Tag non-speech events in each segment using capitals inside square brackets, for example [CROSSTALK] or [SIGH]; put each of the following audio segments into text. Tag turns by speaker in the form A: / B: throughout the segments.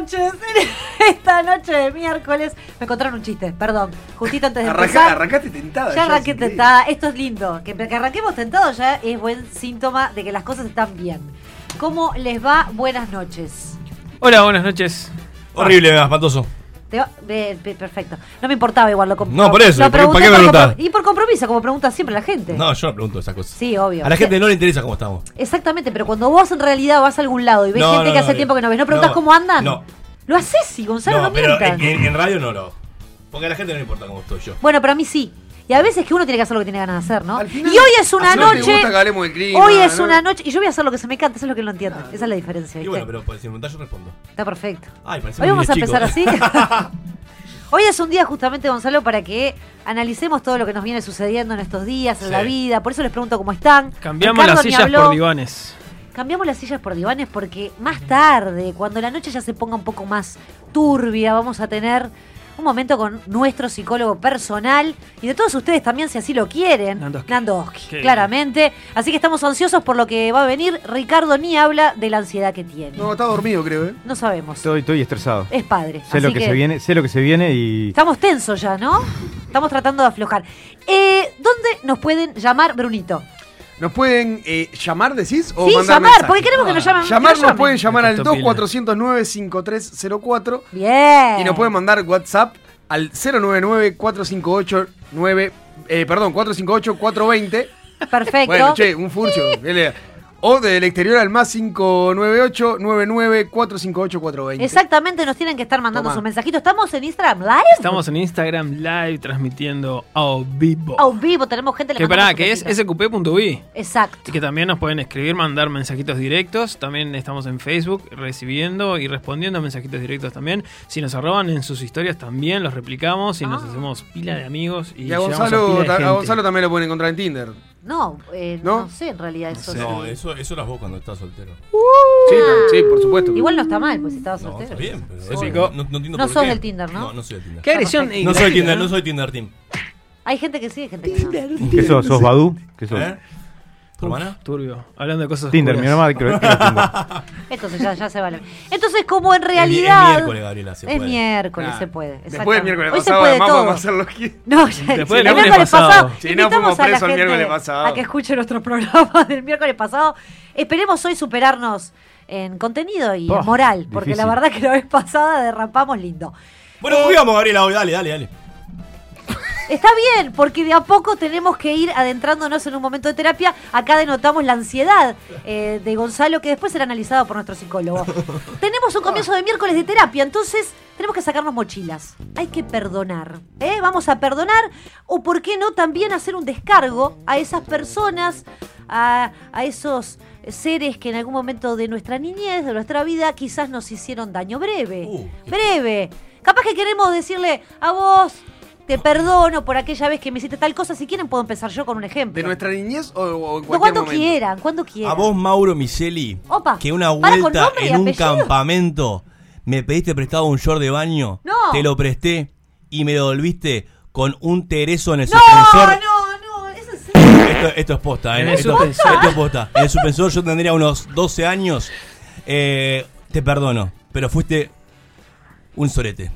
A: buenas noches. [LAUGHS] Esta noche de miércoles me encontraron un chiste, perdón. Justito antes de
B: Arranca-
A: empezar.
B: arrancaste tentada.
A: Ya arranqué tentada. Esto es lindo. Que, que arranquemos tentados ya es buen síntoma de que las cosas están bien. ¿Cómo les va? Buenas noches.
C: Hola, buenas noches.
D: Horrible, espantoso.
A: Te va- be- perfecto. No me importaba igual lo
D: No, por eso,
A: lo
D: ¿para qué
A: pregunté
D: preguntar?
A: compro- Y por compromiso, como pregunta siempre la gente.
D: No, yo no pregunto esas cosas.
A: Sí, obvio.
D: A la gente no le interesa cómo estamos.
A: Exactamente, pero cuando vos en realidad vas a algún lado y ves
D: No,
A: gente
D: no,
A: que hace
D: no.
A: tiempo que no ves, ¿no preguntas
D: No,
A: cómo andan?
D: no.
A: Lo haces, sí, Gonzalo, no,
D: no, pero
A: mientas.
D: en, en- en radio no lo hago. Porque a la gente no le importa cómo estoy yo.
A: Bueno, pero a mí sí. Y a veces que uno tiene que hacer lo que tiene ganas de hacer, ¿no? Y hoy es una
B: te
A: noche.
B: gusta que hablemos del clima,
A: hoy es
B: ¿no?
A: una noche. Y yo voy a hacer lo que se me canta, eso es lo que él no entiende. Esa es la diferencia.
D: Y
A: ¿viste?
D: bueno, pero pues, si me preguntás yo respondo.
A: Está perfecto.
D: Ay, parece
A: Hoy vamos a
D: niño
A: empezar
D: chico.
A: así. [LAUGHS] Hoy es un día justamente, Gonzalo, para que analicemos todo lo que nos viene sucediendo en estos días, en
D: Sí.
A: la vida. Por eso les pregunto cómo están.
C: Cambiamos
A: Ricardo
C: las sillas
A: habló.
C: por divanes.
A: Cambiamos las sillas por divanes porque más tarde, cuando la noche ya se ponga un poco más turbia, vamos a tener un momento con nuestro psicólogo personal y de todos ustedes también, si así lo quieren.
C: Nandoski.
A: Nandoski, claramente. Así que estamos ansiosos por lo que va a venir. Ricardo ni habla de la ansiedad que tiene.
B: No, está dormido, creo, ¿eh?
A: No sabemos.
E: Estoy, estoy estresado.
A: Es padre.
E: Sé lo que, se viene, sé lo que se viene y
A: Estamos tensos ya, ¿no? Estamos tratando de aflojar. Eh, ¿Dónde nos pueden llamar, Brunito?
B: ¿Nos pueden eh, llamar, decís? O
A: Sí,
B: mandar
A: llamar,
B: mensaje?
A: porque queremos que nos llamen.
B: Llamar
A: nos
B: pueden llamar al
C: Esto pila.
B: 2409-5304
A: Bien.
B: y nos pueden mandar WhatsApp al 099-458-9... Eh, perdón, 458-420.
A: Perfecto.
B: Bueno, che, un furcio. O del exterior al más 598-99-458-420.
A: Exactamente, nos tienen que estar mandando
B: Toma.
A: sus mensajitos. Estamos en Instagram Live.
C: Estamos en Instagram Live transmitiendo a vivo.
A: A vivo, tenemos gente le
C: que pará, que es sqp.uy.
A: Exacto.
C: Y que también nos pueden escribir, mandar mensajitos directos. También estamos en Facebook recibiendo y respondiendo a mensajitos directos también. Si nos arroban en sus historias también los replicamos y nos
A: Ah.
C: hacemos pila de amigos. Y,
B: Y a Gonzalo,
C: pila de
B: ta- a
C: gente.
B: Gonzalo también lo pueden encontrar en Tinder.
A: No, eh, no,
B: ¿No?
A: sé en realidad eso. sí.
D: No, eso, eso eras vos cuando estás soltero.
B: Sí, sí, por supuesto.
A: Igual no está mal, pues si estaba
D: No,
A: soltero.
D: está bien, pero no, no entiendo
A: No
D: por
A: sos
D: qué.
A: del Tinder, ¿no?
D: No, no soy del Tinder.
C: Qué agresión.
D: No soy Tinder, no soy Tinder Team.
A: Hay gente que sí, hay gente que no.
E: ¿Qué sos? ¿Sos Badu? ¿Qué sos?
D: ¿Eh? ¿Tu hermana?
C: Turbio. Hablando de cosas
E: Tinder, mi
C: oscuras.
E: mamá creo Tinder.
A: Entonces ya, ya se vale. Entonces, como en
D: Es
A: realidad.
D: miércoles, Gabriela, se
A: Es
D: puede.
A: miércoles,
B: Nah.
A: se puede.
B: Después del miércoles
A: Hoy se
B: pasado,
A: puede
B: además
A: todo.
B: podemos hacer lo que...
A: No, ya,
C: Después
A: el
C: del lunes
A: miércoles pasado.
C: pasado.
B: Sí, no,
A: invitamos
B: fuimos
A: a la
B: presos el
A: gente
B: miércoles pasado.
A: a que escuche nuestro [LAUGHS] programa del miércoles pasado. Esperemos hoy superarnos en contenido y en
E: Oh,
A: moral, porque
E: difícil.
A: la verdad que la vez pasada derrapamos lindo.
D: Bueno, jugamos, Gabriela, hoy. Dale, dale, dale.
A: Está bien, porque de a poco tenemos que ir adentrándonos en un momento de terapia. Acá denotamos la ansiedad eh, de Gonzalo, que después será analizado por nuestro psicólogo. [LAUGHS] tenemos un comienzo de miércoles de terapia, entonces tenemos que sacarnos mochilas. Hay que perdonar. ¿eh? Vamos a perdonar, o por qué no también hacer un descargo a esas personas, a, a esos seres que en algún momento de nuestra niñez, de nuestra vida, quizás nos hicieron daño breve.
D: Uh,
A: breve. Capaz que queremos decirle a vos, te perdono por aquella vez que me hiciste tal cosa. Si quieren, puedo empezar yo con un ejemplo.
B: ¿De nuestra niñez o, o en
A: No,
B: cualquier
A: cuando
B: momento?
A: quieran, cuando quieran.
D: A vos, Mauro Miseli,
A: Opa,
D: que una
A: para con
D: vuelta
A: nombre y
D: en un
A: apellido.
D: campamento me pediste prestado un short de baño,
A: No.
D: te lo presté y me lo devolviste con un tereso en el
A: No,
D: suspensor.
A: no, no, eso es...
D: Esto, esto es posta,
C: En
D: ¿eh?
C: el
D: Esto,
C: suspensor.
D: esto es posta. En el suspensor yo tendría unos 12 años. Eh, te perdono, pero fuiste un sorete.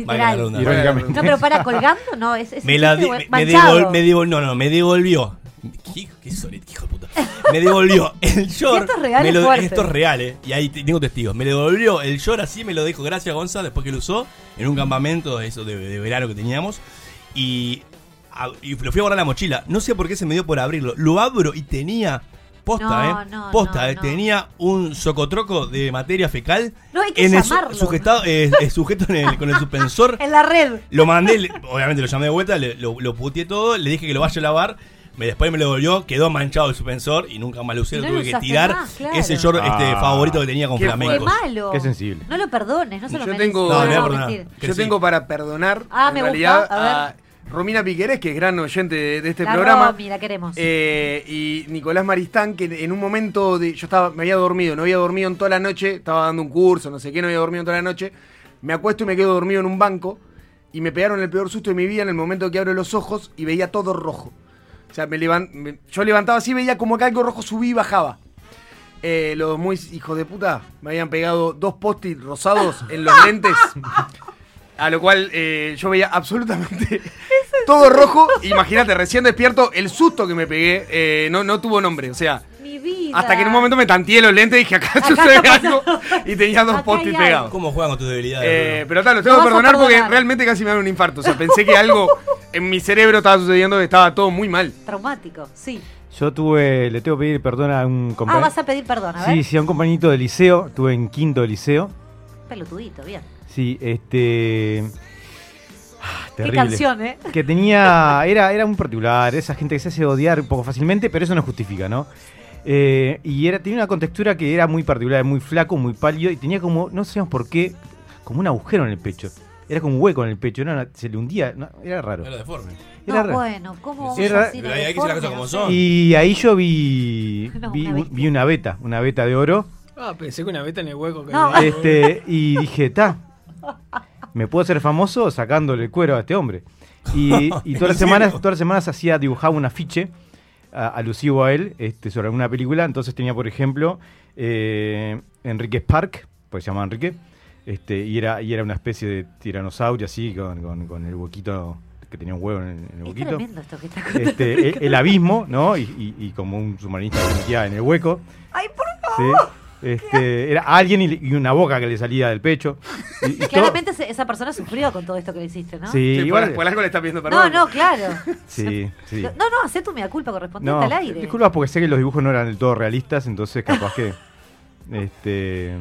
A: Literal.
E: Irónicamente.
A: No, pero para colgando, no, es, es
D: Me la di- me, devol- me devol- no, no, me devolvió. ¿Qué, qué hijo de puta? Me devolvió el [LAUGHS] short.
A: esto es real,
D: me lo- esto es real, eh. Y ahí te- tengo testigos. Me devolvió el short así, me lo dijo gracias Gonza después que lo usó en un campamento de eso de, de verano que teníamos. Y, a- y lo fui a guardar la mochila. No sé por qué se me dio por abrirlo. Lo abro y tenía. Posta,
A: No,
D: eh.
A: no,
D: Posta,
A: no,
D: eh.
A: no.
D: Tenía un socotroco de materia fecal.
A: No, hay que
D: en el
A: llamarlo.
D: sujetado, eh, [LAUGHS] eh, sujeto en el- con el suspensor.
A: En la red.
D: Lo mandé, le- obviamente lo llamé de vuelta, le- lo, lo puteé todo, le dije que lo vaya a lavar. Me, después me lo devolvió, quedó manchado el suspensor y nunca más lo usé. Lo tuve que tirar.
A: más, claro.
D: Ese short este,
E: Ah.
D: favorito que tenía con
B: Qué
A: Qué malo.
E: Qué sensible.
A: No lo perdones, no se lo
B: Yo
A: merece.
B: tengo-
D: No,
B: No. Yo tengo para perdonar,
A: Ah,
B: en
A: me
B: realidad,
A: gusta, a
B: a Romina Piquerés, que es gran oyente de, de este
A: La
B: programa.
A: Romy, la queremos.
B: Eh, y Nicolás Maristán, que en un momento de. Yo estaba, me había dormido, no había dormido en toda la noche, estaba dando un curso, no sé qué, no había dormido en toda la noche. Me acuesto y me quedo dormido en un banco. Y me pegaron el peor susto de mi vida en el momento que abro los ojos y veía todo rojo. O sea, me yo levantaba así, veía como que algo rojo subía y bajaba. Eh, los muy hijos de puta me habían pegado dos post-it rosados en los [LAUGHS] lentes. A lo cual eh, yo veía absolutamente [LAUGHS] [LAUGHS] todo rojo. Imagínate, recién despierto, el susto que me pegué eh, no, no tuvo nombre. O sea,
A: Mi vida.
B: hasta que en un momento me tanteé los lentes y dije, acá,
A: Acá
B: sucede algo. Y tenía dos
A: algo.
B: pegados.
D: ¿Cómo juegan con tus debilidades?
B: Eh, pero tal, lo tengo que perdonar porque realmente casi me da un infarto. O sea, pensé que algo en mi cerebro estaba sucediendo que estaba todo muy mal.
A: Traumático, sí.
E: Yo tuve, le tengo que pedir perdón a un
A: Ah,
E: compañero.
A: vas a pedir perdón, a ver.
E: Sí, sí, a un compañito de liceo, tuve en quinto de liceo.
A: Pelotudito, bien.
E: Sí, este. ah,
A: Qué canción, ¿eh?
E: Que tenía. Era, era muy particular, esa gente que se hace odiar un poco fácilmente, pero eso no justifica, ¿no? Eh, y era, tenía una contextura que era muy particular, muy flaco, muy pálido, y tenía como, no sabemos por qué, como un agujero en el pecho. Era como un hueco en el pecho, ¿no? se le hundía, no, era raro.
D: Era deforme.
E: Era
A: No,
E: raro.
A: bueno, ¿cómo vamos
E: Era-
D: Pero hay- hay que decir las cosas como son.
E: Y ahí yo vi, [LAUGHS]
A: No,
E: vi,
A: una
E: vi una beta, una beta de oro.
C: Ah, pensé que una beta en el hueco. Que
A: No.
E: Este, y dije, ta, me puedo hacer famoso sacándole el cuero a este hombre. Y, y todas las
D: ¿En
E: semanas, todas las semanas hacía, dibujaba un afiche a- alusivo a él este, sobre alguna película. Entonces tenía, por ejemplo, eh, Enrique Spark, pues se llamaba Enrique, este, y era, y era una especie de tiranosaurio así, con, con- con el huequito, que tenía un huevo en el, en el
A: Es tremendo esto que está.
E: Este, el, el abismo, ¿no? Y, y- y como un submarinista que se metía en el hueco.
A: Ay, por
E: ¿sí? Este, era alguien y, y una boca que le salía del pecho. [LAUGHS] Y-
A: Claramente esa persona sufrió con todo esto que le hiciste, ¿no?
E: Sí,
B: Sí,
E: igual-
B: por, por algo le está pidiendo
A: No,
B: perdón.
A: no, claro. [LAUGHS]
E: Sí, sí.
A: No, no, hacé tu mea culpa correspondiente
E: No,
A: al aire.
E: disculpa porque sé que los dibujos no eran del todo realistas, entonces capaz que. [LAUGHS] Este.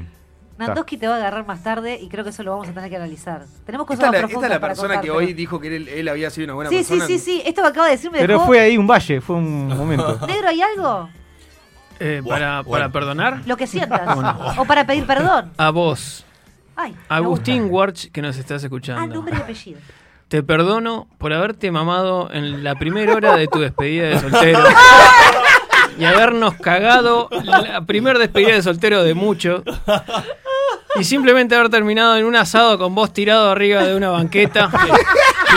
A: Nandoski te va a agarrar más tarde y creo que eso lo vamos a tener que analizar. Tenemos cosas
B: Esta es
A: más
B: la, esta
A: profundas
B: es la persona que hoy dijo que él, él había sido una buena
A: Sí, sí,
B: persona.
A: sí, sí. Esto que acaba de decir me
E: Pero
A: dejó...
E: fue ahí un valle, fue un momento.
A: ¿Negro hay algo?
C: Eh, para,
D: bueno.
C: para perdonar,
A: Lo que sientas. o para pedir perdón.
C: a vos,
A: Ay,
C: Agustín. Warch, que nos estás
A: Ah,
C: escuchando.
A: nombre y apellido.
C: Te perdono por haberte mamado en la primera hora de tu despedida de soltero. [LAUGHS] y habernos cagado la primera despedida de soltero de mucho. Y simplemente haber terminado en un asado con vos tirado arriba de una banqueta.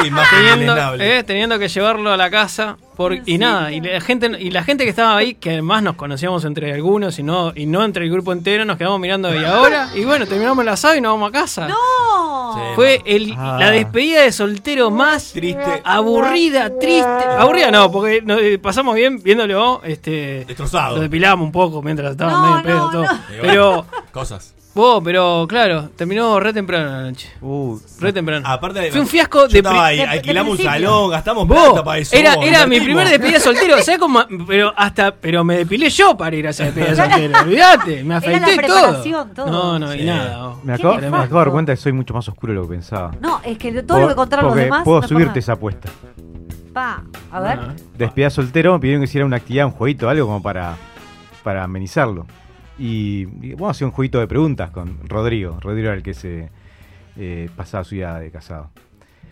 D: Imagen
C: teniendo, eh, teniendo que llevarlo a la casa por, y nada y la gente y la gente que estaba ahí que además nos conocíamos entre algunos y no y no entre el grupo entero nos quedamos mirando y ahora y bueno terminamos el asado y nos vamos a casa
A: ¡No!
D: Sí.
C: fue el,
E: Ah.
C: la despedida de soltero más
D: Triste.
C: aburrida triste aburrida no porque nos, eh, pasamos bien viéndolo este
D: Destrozado.
C: lo depilamos un poco mientras estaba
A: No,
C: medio en pedo
A: no,
C: todo
A: no.
C: pero
D: Cosas.
C: Vos pero claro terminó re temprano la noche
E: Uh,
C: re temprano
D: Aparte
C: fue un fiasco
D: yo
C: de
D: ahí, alquilamos un salón, gastamos plata para eso.
C: era,
D: vos,
C: era mi primer despedida de [LAUGHS] soltero, ¿sabes cómo? Pero hasta, pero me depilé yo para ir a esa despedida de [LAUGHS] soltero, olvídate, me
A: Era la
C: afeité
A: preparación,
C: todo.
A: todo.
C: No, no, y
D: Sí.
C: nada.
E: me acabo, me acabo de dar cuenta que soy mucho más oscuro de lo que pensaba.
A: No, es que todo lo que contaron los demás.
E: Puedo
A: no
E: subirte esa apuesta.
A: Pa, a ver.
C: Ah.
E: Despedida soltero, me pidieron que hiciera una actividad, un jueguito, algo como para, para amenizarlo. Y, y vamos a hacer un jueguito de preguntas con Rodrigo. Rodrigo era el que se eh, pasaba su vida de casado.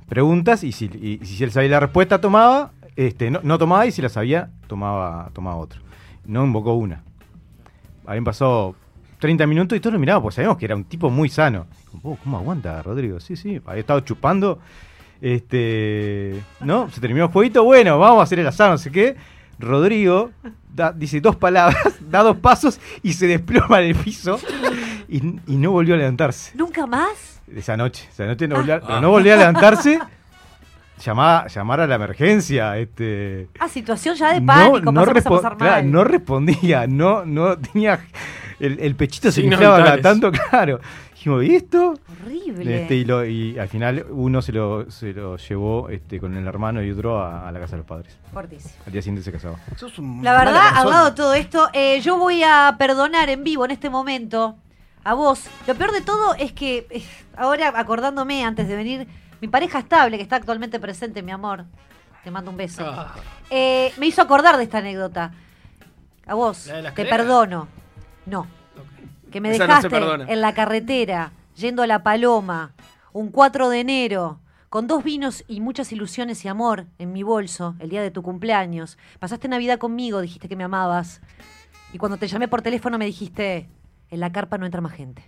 E: Preguntas y si, si él sabía la respuesta tomaba, este, no, no tomaba y si la sabía tomaba, tomaba otro. No invocó una. Habían pasado 30 minutos y todos lo mirábamos porque sabíamos que era un tipo muy sano. Oh, ¿Cómo aguanta Rodrigo? Sí, sí, había estado chupando. Este, ¿no? Se terminó el jueguito, bueno, vamos a hacer el asado, no sé qué. Rodrigo da- dice dos palabras, [LAUGHS] da dos pasos y se desploma en el piso y, y no volvió a levantarse.
A: ¿Nunca más?
E: Esa noche, esa noche no volvió a, pero
D: Ah.
E: no volvió a levantarse. Llamaba, llamar a la emergencia, este.
A: Ah, situación ya de pánico,
E: no,
A: a
E: respo-
A: pasar
E: claro,
A: mal.
E: no respondía, no, no tenía. El, el pechito se inflaba tanto, [LAUGHS] claro. Dijimos, ¿y esto?
A: Horrible.
E: Este, y, lo- y al final uno se lo, se lo llevó este, con el hermano y otro a, a la casa de los padres.
A: Fuertísimo.
E: Al día siguiente se casaba.
A: La verdad, al
B: persona.
A: lado de todo esto, eh, yo voy a perdonar en vivo en este momento a vos. Lo peor de todo es que eh, ahora acordándome antes de venir, mi pareja estable, que está actualmente presente, mi amor, te mando un beso,
C: Ah.
A: eh, me hizo acordar de esta anécdota. A vos,
C: ¿La de las
A: te perdono. No, que me
B: Esa
A: dejaste en la carretera, yendo a La Paloma, un 4 de enero, con dos vinos y muchas ilusiones y amor en mi bolso, el día de tu cumpleaños. Pasaste Navidad conmigo, dijiste que me amabas. Y cuando te llamé por teléfono me dijiste, en la carpa no entra más gente.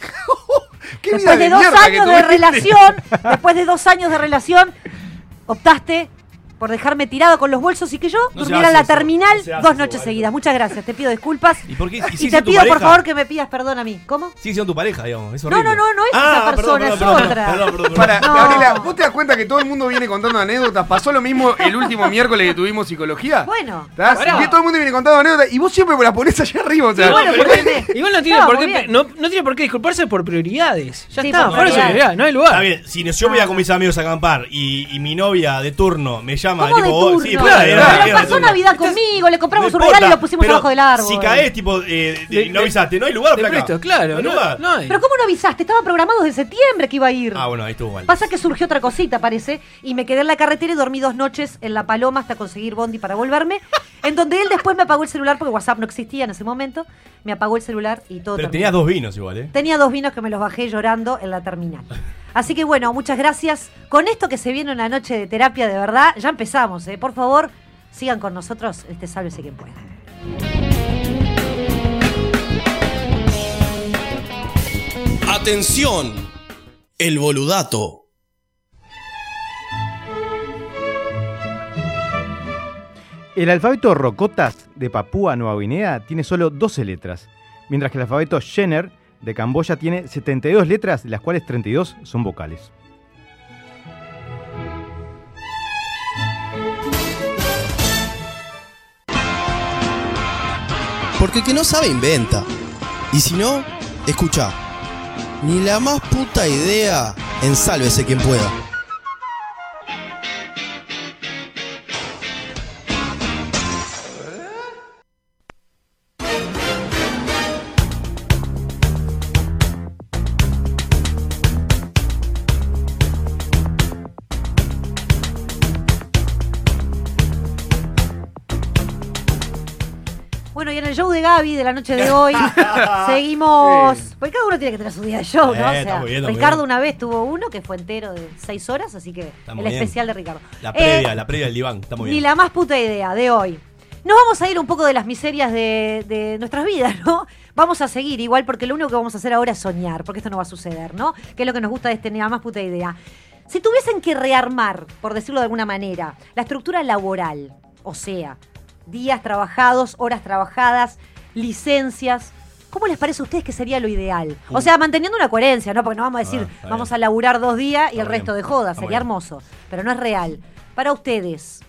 A: [LAUGHS]
B: ¿Qué vida
A: Después de dos años de relación, después de dos años de relación, optaste por dejarme tirada con los bolsos y que yo
D: No
A: durmiera en la
D: eso,
A: terminal
D: no
A: dos noches seguidas. Muchas gracias, te pido disculpas.
D: ¿Y por qué? ¿Y
A: Y,
D: sigue
A: te pido, por favor, que me pidas perdón a mí. ¿Cómo?
D: Sigue siendo tu pareja, digamos. Es
A: No,
D: horrible.
A: no, no, no es
D: Ah,
A: esa persona,
D: perdón,
A: es
D: perdón,
A: otra.
D: perdón, perdón, perdón.
B: Para,
A: No.
B: Gabriela, ¿vos te das cuenta que todo el mundo viene contando anécdotas? ¿Pasó lo mismo el último miércoles que tuvimos psicología?
A: Bueno.
B: ¿Estás? Que todo el mundo viene contando anécdotas y vos siempre me las ponés allá arriba. O sea,
C: pero
A: porque-
C: igual- igual no tiene,
A: No,
C: por qué, no, no tiene por qué disculparse por prioridades. Ya
A: Sí,
C: está,
A: por prioridades.
C: no hay lugar.
D: Está bien, si yo voy a con mis amigos a acampar y, y mi novia de turno me llama,
A: ¿Cómo de
D: tipo, oh,
A: turno?
D: sí,
C: Claro,
D: claro,
C: pero
D: claro,
A: Pero
D: de
A: pasó. Navidad conmigo, le compramos
D: No
A: un regalo y lo pusimos abajo del árbol.
D: Si caes, tipo, eh, de- no avisaste, no hay lugar,
C: presto, claro,
D: No hay
C: no,
D: lugar.
C: no hay.
A: Pero ¿cómo no avisaste? Estaba programado desde septiembre que iba a ir.
D: Ah, bueno, ahí estuvo mal.
A: Pasa que surgió otra cosita, parece, y me quedé en la carretera y dormí dos noches en La Paloma hasta conseguir Bondi para volverme, [LAUGHS] en donde él después me apagó el celular porque WhatsApp no existía en ese momento, me apagó el celular y todo
D: Pero
A: terminó.
D: tenías dos vinos igual, ¿eh?
A: Tenía dos vinos que me los bajé llorando en la terminal. [LAUGHS] Así que bueno, muchas gracias. Con esto que se viene una noche de terapia de verdad, ya empezamos, ¿eh? Por favor, sigan con nosotros, este sálvese quien pueda.
F: Atención, el boludato.
E: El alfabeto Rocotas de Papúa Nueva Guinea tiene solo 12 letras, mientras que el alfabeto Jenner de Camboya tiene 72 letras, de las cuales 32 son vocales.
F: Porque el que no sabe inventa. Y si no, escucha. Ni la más puta idea en sálvese quien pueda.
A: De Gaby de la noche de hoy [LAUGHS] seguimos. Porque cada uno tiene que tener su día de show, ¿no?
D: Eh,
A: O sea,
D: bien,
A: Ricardo
D: bien.
A: una vez tuvo uno que fue entero de seis horas, así que el
D: bien.
A: especial de Ricardo.
D: La
A: Eh,
D: previa, la previa del diván, está muy bien.
A: la más puta idea de hoy. Nos vamos a ir un poco de las miserias de, de nuestras vidas, ¿no? Vamos a seguir igual porque lo único que vamos a hacer ahora es soñar, porque esto no va a suceder, ¿no? Que es lo que nos gusta de este ni la más puta idea. Si tuviesen que rearmar, por decirlo de alguna manera, la estructura laboral, o sea, días trabajados, horas trabajadas, licencias, ¿cómo les parece a ustedes que sería lo ideal? O sea, manteniendo una coherencia, ¿no? Porque no vamos a decir.
D: Ah,
A: vamos a laburar dos días y
D: Está
A: el resto
D: bien,
A: de joda, sería hermoso, pero no es real. Para ustedes,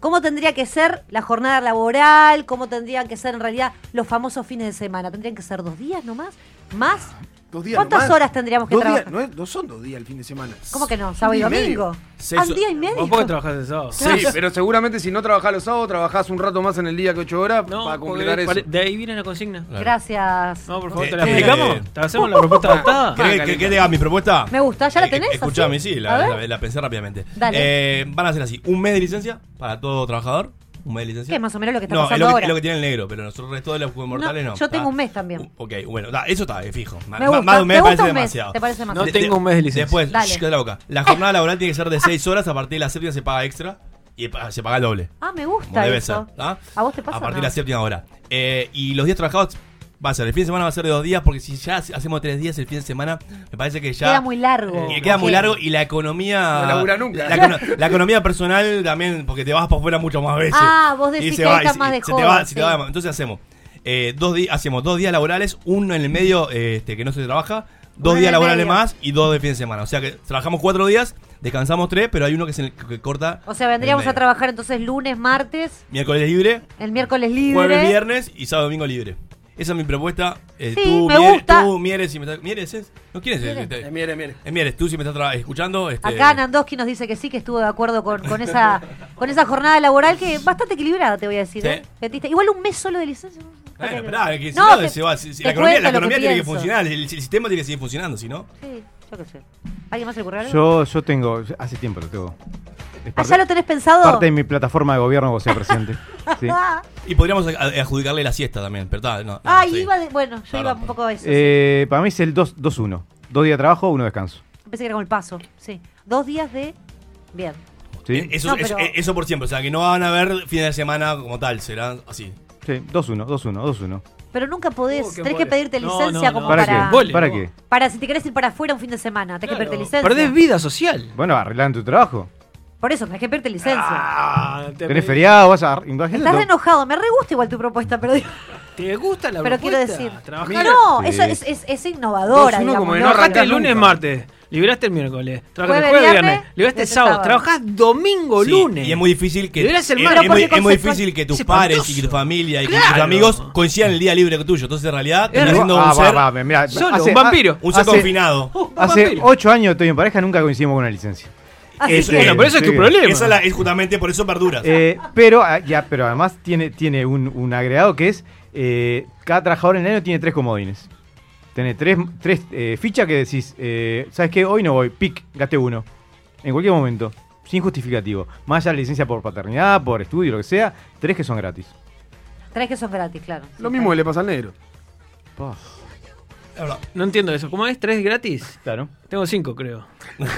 A: ¿Cómo tendría que ser la jornada laboral? ¿Cómo tendrían que ser en realidad los famosos fines de semana? ¿Tendrían que ser dos días nomás? ¿Más?
B: Dos días
A: ¿Cuántas
B: nomás.
A: horas tendríamos que
B: Dos días,
A: trabajar?
B: no, es- no son dos días el fin de semana.
A: ¿Cómo que no? ¿Sábado y domingo?
D: Seis
A: ¿Ah, día y medio?
C: ¿Vos por qué trabajás el sábado?
B: Sí, pero seguramente si no trabajás los sábados, trabajás un rato más en el día que ocho horas
C: No,
B: para completar eso.
C: de ahí viene la consigna.
A: Gracias.
C: No, por favor,
D: Eh,
C: ¿te la
D: eh,
C: explicamos?
D: eh.
C: ¿Te hacemos la propuesta adaptada?
D: ¿Querés que, mi propuesta?
A: Me gusta, ¿ya la
D: Eh,
A: tenés?
D: Escuchame,
A: así?
D: sí, la pensé rápidamente.
A: Dale.
D: Eh, van a hacer así: un mes de licencia para todo trabajador. Un mes de licencia.
A: Que es más o menos lo que está
D: no, es
A: pasando
D: lo que,
A: ahora.
D: es lo que tiene el negro, pero nosotros el resto de los mortales no.
A: yo tengo un mes también.
D: Uh, Ok, bueno, da, eso está, es fijo.
A: Me gusta.
D: Más de un mes
A: ¿Te
D: me parece
A: un mes?
D: demasiado.
A: ¿Te parece más?
C: No tengo un mes de licencia.
D: Después,
A: Dale.
D: shh, la boca. La jornada [LAUGHS] laboral tiene que ser de 6 horas, a partir de la séptima se paga extra y se paga el doble.
A: Ah, me
D: Como
A: gusta
D: debe
A: eso.
D: ser. ¿tá?
A: ¿A vos te pasa?
D: A partir
A: No.
D: de la séptima hora. Eh, y los días trabajados va a ser, el fin de semana va a ser de dos días, porque si ya hacemos tres días el fin de semana, me parece que ya.
A: Queda muy largo.
D: Eh, queda muy largo y la economía.
B: No labura nunca.
D: La, la economía personal también, porque te vas para afuera mucho más veces.
A: Ah, vos decís
D: Y se
A: que
D: va-
A: ahí está
D: y
A: más de
D: se te se
A: sí.
D: te va- Entonces hacemos eh, dos días, hacemos dos días laborales, uno en el medio eh, este, que no se trabaja, dos
A: Uno
D: días laborales
A: medio.
D: más y dos de fin de semana. O sea que trabajamos cuatro días, descansamos tres, pero hay uno que se que corta.
A: O sea, vendríamos
D: en
A: a trabajar entonces lunes, martes,
D: Miércoles libre,
A: el miércoles libre.
D: jueves, viernes y sábado domingo libre. Esa es mi propuesta. Eh,
A: Sí,
D: tú,
A: me
D: Mieres-
A: gusta.
D: Tú, Mieres, si me estás. ¿Mieres es? ¿No quieres?
A: Mieres.
D: Este,
B: Eh, mire, mire.
D: eh, Mieres, tú si me estás escuchando. Este,
A: Acá Nandowski nos dice que sí, que estuvo de acuerdo con, con esa [LAUGHS] con esa jornada laboral que es bastante equilibrada, te voy a decir.
D: Sí.
A: ¿eh? Petista. Igual un mes solo de licencia.
D: Bueno, esperá, que si
A: No,
D: no,
A: te-
D: se va, si- la economía, la economía tiene que funcionar, el, el sistema tiene que seguir funcionando, si no.
A: Sí, yo qué sé. ¿Alguien más se le ocurrió algo?
E: Yo, yo tengo, hace tiempo lo tengo.
A: ¿Ah, ya lo tenés pensado?
E: parte de mi plataforma de gobierno vos sea presidente. [LAUGHS] Sí.
D: Y podríamos adjudicarle la siesta también, pero está, no, sí.
A: iba de, bueno, yo iba un poco a eso. sí.
E: Eh, para mí es el 2 2-1. Dos días de trabajo, uno descanso.
A: Pensé que era con el paso, sí. Dos días de... Bien.
E: ¿Sí?
D: Eh, Eso,
A: No,
D: eso-
A: pero-
D: eh, eso por siempre, o sea, que no van a haber fines de semana como tal, serán así.
E: Sí, 2-1, 2-1, 2-1.
A: Pero nunca podés,
C: Oh,
A: tenés que pedirte licencia
C: no,
A: como
C: no.
E: ¿Para
A: para...
E: qué?
C: Vole,
E: ¿Para
C: vos.
E: qué?
A: Para si te querés ir para afuera un fin de semana, tenés que pedirte licencia.
C: Perdés vida social.
E: Bueno, arreglar en tu trabajo.
A: Por eso, tenés que pedirte licencia.
C: Ah, te,
E: Tenés feriado, vas a.
A: Estás re enojado, me re gusta igual tu propuesta, pero digo-
C: ¿Te gusta la
A: pero quiero decir.
C: Trabajar-
A: No,
E: Sí.
A: eso es, es, es innovadora. Digamos,
B: como
A: ¿no?
B: arrancar
C: el lunes,
B: nunca.
C: martes. Liberaste el miércoles. Trabajaste
A: Jueves,
C: jueves,
A: viernes.
C: Liberaste el sábado.
A: sábado.
C: Trabajás domingo,
D: Sí,
C: lunes.
D: Y es muy difícil que. Es,
C: más-
D: es muy, es muy difícil que tus
C: Es
D: pares y que tu familia y que tus amigos coincidan el día libre tuyo. Entonces, en realidad, siendo
E: Ah,
D: un
E: va,
D: ser,
E: va, mirá,
C: Solo,
E: hace-
C: un vampiro.
D: un ser
E: hace-
D: confinado. [LAUGHS]
C: Un
E: Hace ocho años estoy en pareja, nunca coincidimos con una licencia.
D: Bueno,
C: pero eso es tu
E: Sí.
C: problema.
D: Esa es, la- es justamente por eso perduras.
E: Eh, pero, ah, ya, pero además tiene, tiene un, un agregado que es, eh, cada trabajador en el año tiene tres comodines. Tiene tres, tres eh, fichas que decís, eh, ¿sabes qué? Hoy no voy, pic, gasté uno. En cualquier momento, sin justificativo. Más allá de licencia por paternidad, por estudio, lo que sea, tres que son gratis.
A: Tres que son gratis, claro.
B: Lo mismo que le pasa al negro.
C: No entiendo eso. ¿Cómo es? ¿Tres gratis?
E: claro.
C: Tengo cinco, creo. [LAUGHS]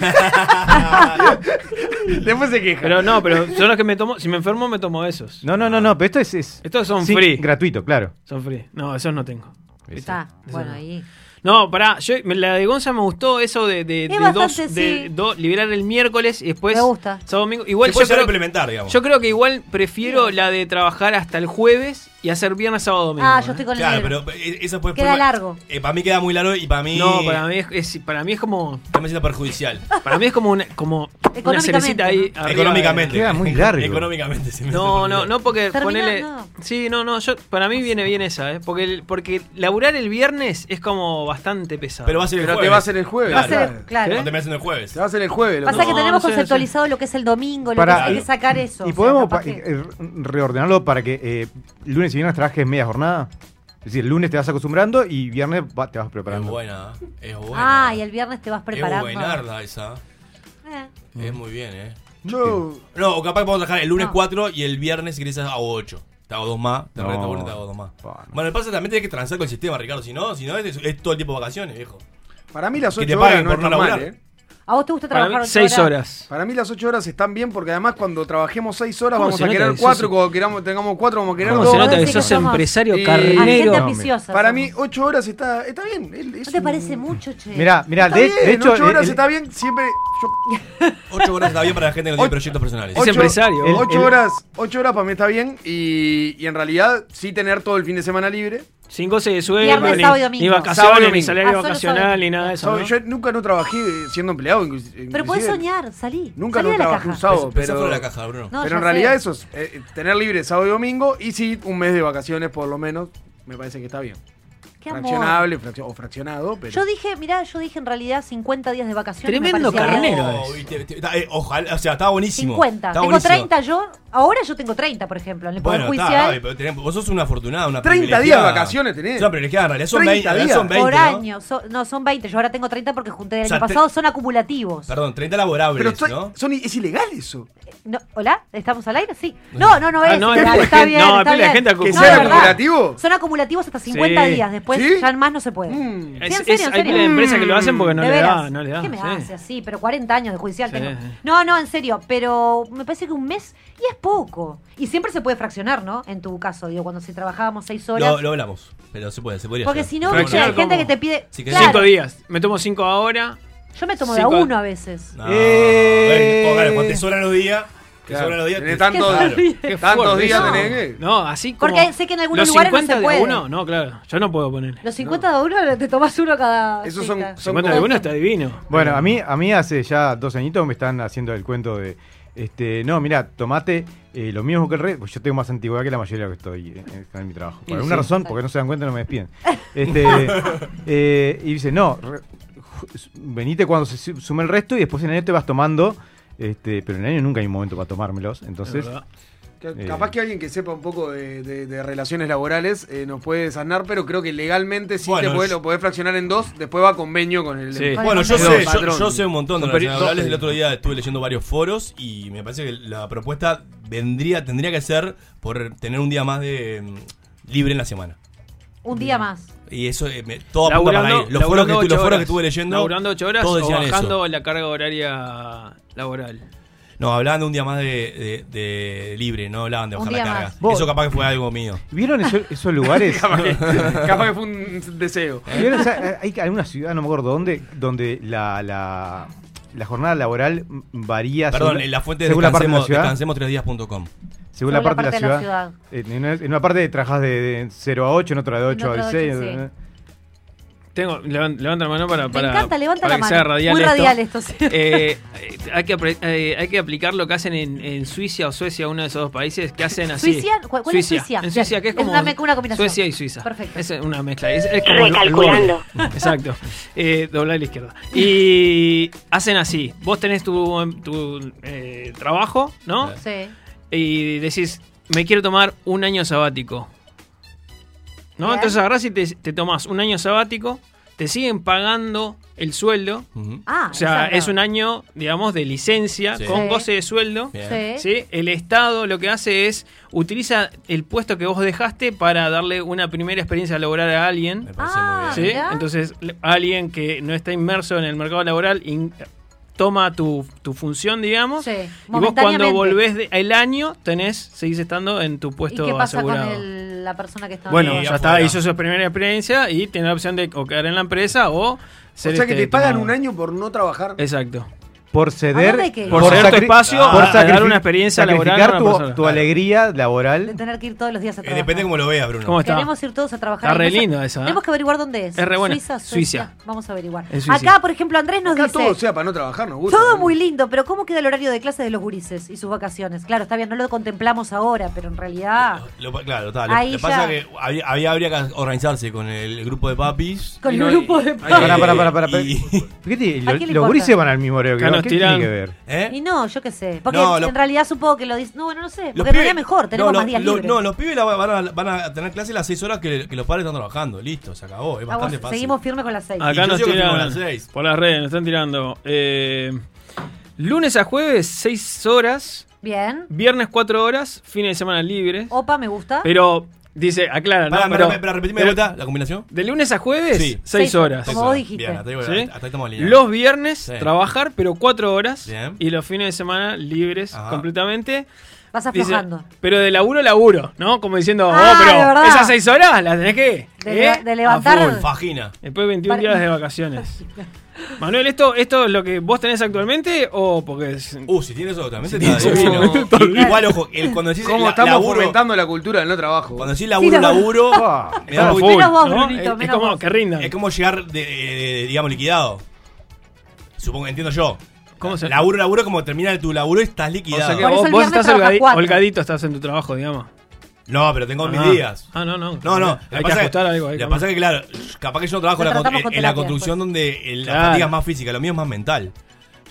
B: Después se queja.
C: Pero no, pero son los que me tomo. Si me enfermo, me tomo esos.
E: No, no, no, no, pero esto es... es
C: Estos son
E: sí,
C: free.
E: Gratuito, claro.
C: Son free. No, esos no tengo.
A: Está,
C: Eso
A: bueno,
C: no.
A: ahí.
C: No, pará, yo, la de Gonza me gustó eso de, de,
A: Es
C: de
A: bastante,
C: dos, de
A: sí.
C: dos- liberar el miércoles y después
A: Me gusta.
C: sábado domingo. Igual
D: Se puede
C: yo
D: llegar a
C: creo,
D: implementar, digamos.
C: yo creo que igual prefiero la de trabajar hasta el jueves y hacer viernes, sábado, domingo.
A: Ah,
C: ¿eh?
A: yo estoy con el
D: Claro,
A: negro.
D: pero eh, eso puede
A: Queda largo.
D: para mí queda muy largo y para mí.
C: No, para mí es, es- para mí es como
D: me siento perjudicial.
C: para mí es como una como una
A: Económicamente,
C: cerecita ahí
D: Económicamente.
E: Queda muy largo.
D: Económicamente se me
C: No,
D: hace
C: no, no porque
A: Termina-
C: ponele
A: no.
C: Sí, no, no, yo para mí viene bien esa, ¿eh? Porque el- porque laburar el viernes es como bastante pesado.
D: Pero va a ser el
B: Pero
D: jueves.
B: te va a hacer el jueves.
A: Va a ser,
B: claro.
D: No terminás siendo el jueves.
B: Te va a hacer el jueves.
A: Pasa que tenemos conceptualizado lo que es el domingo, lo
E: Para-
A: que hay que sacar eso.
E: ¿Y
A: sea,
E: podemos
A: capaz
E: pa-
A: que-
E: eh, reordenarlo para que eh, lunes y viernes trabajes media jornada? Es decir, el lunes te vas acostumbrando y viernes va- te vas
D: Es
E: preparando.
D: buena, es buena.
A: Ah, y el viernes te vas
D: Es
A: preparando.
D: buenarda esa.
A: Eh.
D: Es muy bien, eh.
B: Yo,
D: No, o capaz que podemos dejar el lunes
A: No.
D: 4 y el viernes, si querés, hago 8. Te hago dos más, te
E: No.
D: reto y te hago dos más.
E: Pa, no.
D: Bueno, el pasa también tiene que transar con el sistema, Ricardo. Si no, si no es, es todo el tiempo de vacaciones, viejo.
B: para mí las
D: Que te
B: 8 horas
D: paguen
B: no
D: por no
B: están mal,
D: laburar.
B: ¿eh?
A: ¿A vos te gusta
C: para
A: trabajar
C: mí
A: ocho
C: seis horas.
B: Para mí las 8 horas están bien porque además cuando trabajemos 6 horas
C: ¿Cómo
B: vamos a querer
C: que
B: 4,
C: sos-
B: cuando queramos, tengamos 4 vamos a querer
C: ¿Cómo
B: 2.
C: se nota que sos
A: somos-
C: empresario
B: Eh,
A: Agente
C: carnero?
A: ambiciosa.
B: Para
A: somos.
B: mí 8 horas está, está bien. Es
A: ¿No te
B: un-
A: parece mucho, che?
E: Mirá, mirá,
B: Está
E: de,
B: bien,
E: de hecho,
B: 8 horas
E: el-
B: está bien. Siempre. yo- [LAUGHS]
D: 8 horas está bien para la gente que no tiene proyectos personales.
C: Es empresario.
E: el-
B: 8
E: el-
B: horas, 8 horas para mí está bien. Y, y en realidad, sí tener todo el fin de semana libre.
C: Cinco se sueldo,
A: Viernes,
C: ni,
A: sábado y domingo.
C: ni vacaciones, ni salario
A: Ah,
C: vacacional, ni nada de eso.
B: Yo nunca no trabajé siendo empleado. inclusi-
A: Pero
B: inclusive.
A: puedes soñar, salí.
B: Nunca
A: salí
B: no
A: de
B: trabajé un sábado.
D: Pensá
B: Pero,
D: fuera de la caja, Bruno.
A: No,
B: pero
A: ya
B: en realidad
A: sé.
B: eso es eh, tener libre sábado y domingo. Y sí, un mes de vacaciones por lo menos. Me parece que está bien.
A: Qué.
B: Fraccionable fraccio- o fraccionado. Pero...
A: Yo dije, mirá, yo dije en realidad 50 días de vacaciones. me
C: Tremendo carnero.
D: Oh, eh, ojalá, o sea, estaba buenísimo.
A: 50.
D: Estaba
A: Tengo
D: buenísimo.
A: 30 yo. Ahora yo tengo 30, por ejemplo. En el Poder
D: Bueno, está,
A: Judicial.
D: Pero tenés- vos sos una afortunada, una
B: 30 días de vacaciones tenés.
D: Es una privilegiada, en realidad son
B: 30
D: 20, en realidad son
B: días.
D: 20
A: por
D: ¿no?
A: año. So- no, son 20. Yo ahora tengo 30 porque junté del
D: O sea,
A: año pasado. Son acumulativos.
D: Perdón, 30 laborables,
B: pero estoy-
D: ¿no?
B: son, es ilegal eso.
A: No, ¿Hola? ¿Estamos al aire? Sí. [LAUGHS] No, no, no
C: Ah,
A: es.
C: no,
A: ilegal,
C: hay
A: está bien.
C: no,
A: está
C: hay
A: bien.
C: gente
B: Que
C: acumulada.
A: No,
B: sea
A: es verdad.
B: acumulativo.
A: Son acumulativos hasta 50
C: Sí.
A: días. Después
B: ¿Sí?
A: ya más no se puede.
B: Mm.
A: Sí,
C: Es-
A: en serio,
C: es-
A: en
C: hay
A: serio.
C: pila de empresas que lo hacen porque no
A: ¿De
C: le da, no le da.
A: ¿Qué me
C: sí.
A: hace así? Pero 40 años de judicial
C: Sí,
A: tengo. No, no, en serio. Pero me parece que un mes y es poco. Y siempre se puede fraccionar, ¿no? En tu caso, digo, cuando si trabajábamos 6 horas.
D: Lo, lo hablamos, pero se puede, se podría
A: porque si no, hay gente que te pide.
D: Si
A: Claro,
C: Cinco días. Me tomo cinco ahora.
A: Yo me tomo de a
C: Cinco-
A: uno a veces.
D: No,
E: Eh.
D: bueno, claro, cuando te sobran los días, te
B: Claro,
D: sobran los días.
B: tantos,
A: Claro.
C: Qué
B: tantos días
A: eso.
B: tenés que.
C: No, así como.
A: Porque sé que en algunos
C: los
A: lugares no
C: 50
A: se
C: de
A: puede.
C: uno, no, claro. Yo no puedo poner.
A: Los 50 de uno te tomás uno cada.
B: Esos son- son
C: 50 de uno está divino.
E: Bueno, a mí, a mí hace ya dos añitos me están haciendo el cuento de, este, no, mira, tomate eh, lo mismo que el resto, pues yo tengo más antigüedad que la mayoría de los que estoy en, en mi trabajo. Por alguna
C: sí.
E: razón, porque no se dan cuenta, no me despiden. [LAUGHS] Este, eh, y dice, no, re- venite cuando se su- sume el resto y después en el año te vas tomando, este, pero en el año nunca hay un momento para tomármelos, entonces... Eh.
B: Capaz que alguien que sepa un poco de, de- de relaciones laborales eh, nos puede sanar, pero creo que legalmente sí
D: Bueno,
B: te puede,
D: yo-
B: lo podés fraccionar en dos, después va a convenio con el.
C: Sí.
D: Bueno, yo sé, yo, sé un montón de relaciones laborales. El otro día estuve leyendo varios foros y me parece que la propuesta vendría, tendría que ser por tener un día más de mm, libre en la semana.
A: Un día más.
D: Y eso, eh, me- todo apunta para ahí. Los foros, que, los foros que estuve leyendo,
C: Laburando 8 horas
D: todos
C: o
D: decían
C: bajando
D: eso.
C: la carga horaria laboral.
D: No, hablaban de un día más de, de- de libre, no hablaban de bajar la carga.
A: más.
E: Vos-
D: Eso capaz que fue algo mío.
E: ¿Vieron eso- esos lugares? [LAUGHS]
B: Capaz que, [LAUGHS] capaz que fue un deseo.
E: ¿Vieron esa- hay alguna ciudad, no me acuerdo dónde, donde la, la, la jornada laboral varía
D: Perdón,
E: según,
D: en la fuente de
E: la parte de la
D: descansemos,
E: ciudad.
D: descansemos3días.com.
E: Según la parte de la ciudad. Eh, En una, en una parte trabajas de, de 0 a 8, en otra de 8
A: otra
E: a
A: de
E: 6.
C: Tengo, levan- levanta la mano para,
A: Me
C: para,
A: encanta, levanta
C: para
A: la
C: que
A: mano.
C: sea radial
A: Muy
C: esto.
A: radial esto, sí.
C: Eh, hay, que, eh, hay que aplicar lo que hacen en, en Suiza o Suecia, uno de esos dos países, que hacen así.
A: ¿Suicia? ¿Cuál- cuál es Suicia?
C: En Suicia, que es
A: es
C: como
A: una me- una combinación.
C: Suecia y Suiza.
A: Perfecto.
C: Es una mezcla. Es, es como el- el
G: Recalculando.
C: borde. Exacto. Eh, doblar a la izquierda. Y hacen así. Vos tenés tu, tu eh, trabajo, ¿no?
A: Sí.
C: y decís, me quiero tomar un año sabático. ¿No?
A: Bien.
C: Entonces agarrás y te, te tomás un año sabático, te siguen pagando el sueldo.
D: Ujú.
A: Ah,
C: O sea,
A: exacto.
C: es un año, digamos, de licencia
D: Sí.
C: con
A: Sí.
C: goce de sueldo.
A: Sí.
C: ¿sí? El Estado lo que hace es utiliza el puesto que vos dejaste para darle una primera experiencia laboral a alguien.
D: Me parece
A: Ah,
D: muy
C: ¿sí?
D: bien.
C: Entonces, alguien que no está inmerso en el mercado laboral toma tu, tu función, digamos.
A: Sí,
C: Y vos cuando volvés de- el año, tenés, seguís estando en tu
A: ¿Y
C: puesto
A: qué pasa
C: asegurado.
A: con el- la persona que está
C: Bueno, ya está, hizo su primera experiencia y tiene la opción de o quedar en la empresa o
B: O sea que
C: este,
B: te pagan
C: tomado.
B: un año por no trabajar.
C: Exacto.
E: Por
A: ¿A
E: ceder.
C: Por ceder tu espacio
E: por
C: a- a dar
E: sacrifi-
C: una experiencia laboral
E: sacrificar
C: una
E: tu, tu alegría
A: de
E: laboral.
A: tener que ir todos los días a
D: Eh,
A: trabajar?
D: depende cómo lo veas, Bruno.
C: ¿Cómo está?
A: Queremos ir todos a trabajar.
C: Está re lindo esa, ¿eh?
A: Tenemos que averiguar dónde es.
C: Es re buena.
A: Suiza.
C: Suiza.
A: Vamos a averiguar. Acá, por ejemplo, Andrés nos
B: Acá
A: dice...
B: todo sea para no trabajar, nos gusta.
A: Todo
B: ¿no?
A: muy lindo, pero ¿cómo queda el horario de clase de los gurises y sus vacaciones? Claro, está bien, no lo contemplamos ahora, pero en realidad...
D: Lo- claro, está. Lo,
A: Ahí
D: lo que pasa
A: ya.
D: que había, había- habría que organizarse con el grupo de papis.
A: Con el
C: no-
A: grupo de...
C: Ay,
E: Pará, pará, pará, pará.
D: Y- [LAUGHS]
E: Fíjate,
A: ¿A
E: lo-
A: quién le
E: los gurises van al mismo horario que.
C: Nos
E: ¿Qué tiene que ver?
D: ¿Eh?
A: Y no, yo qué sé. Porque
D: No,
A: en
D: lo-
A: realidad supongo que lo dice... No, bueno, no sé. Porque en realidad
D: pibes-
A: mejor, tenemos
D: no,
A: más días
D: lo-
A: libres.
D: No, los pibes la- van, a, van a tener clase las 6 horas que, que los padres están trabajando. Listo, se acabó. Es
A: Ah,
D: bastante fácil.
A: seguimos firme con las seis.
C: Acá
D: yo
C: nos tiran
D: las seis.
C: por las redes, nos están tirando. eh, lunes a jueves, 6 horas.
A: Bien.
C: Viernes, 4 horas. Fines de semana libres.
A: Opa, me gusta.
C: Pero, dice, aclara, ¿no? Pero-
D: pará, repetime de vuelta la combinación.
C: De lunes a jueves,
D: Sí.
C: 6
A: Seis
C: horas.
A: Como vos dijiste.
D: Bien, hasta ahí,
C: ¿Sí?
D: hasta ahí.
C: Los viernes,
D: Sí.
C: trabajar, pero 4 horas.
D: Bien.
C: Y los fines de semana libres
D: Ajá.
C: completamente.
A: Vas
C: Dice,
A: aflojando.
C: pero de laburo a laburo, ¿no? Como diciendo,
A: Ah,
C: oh, pero esas 6 horas las tenés que.
A: De,
C: ¿eh?
A: de levantar...
D: A full, Fagina.
C: Después de 21
A: Para-
C: días de vacaciones. [LAUGHS] Manuel, ¿esto, ¿esto es lo que vos tenés actualmente o porque es-
D: Uh, si tienes eso también está
C: todo
D: Igual, ojo, el, cuando decís
B: ¿Cómo
D: la-
B: estamos
D: laburo,
B: fomentando la cultura del no trabajo?
D: Cuando decís laburo,
A: Sí, la-
D: laburo,
E: Ah,
D: me da
C: full,
A: Menos vos,
C: ¿no?
A: Brunito,
C: Es- es, como
A: vos.
C: que rindan.
D: Es como llegar, de, de- digamos, liquidado. Supongo, entiendo yo.
C: ¿Cómo se-
D: Laburo, laburo, como termina tu laburo, estás
C: O
D: liquidado.
C: sea que vos, vos estás holgadito, estás en tu trabajo, digamos.
D: No, pero tengo mis
C: Ah.
D: días.
C: Ah, no, no.
D: No, no.
C: Hay
D: Lo
C: que
D: pasa
C: ajustar algo ahí.
D: Lo que pasa es que, claro, capaz que yo no trabajo la,
A: tratamos
D: en-
A: con
D: en la construcción donde el- la
C: Claro.
D: fatiga es más física, lo mío es más mental.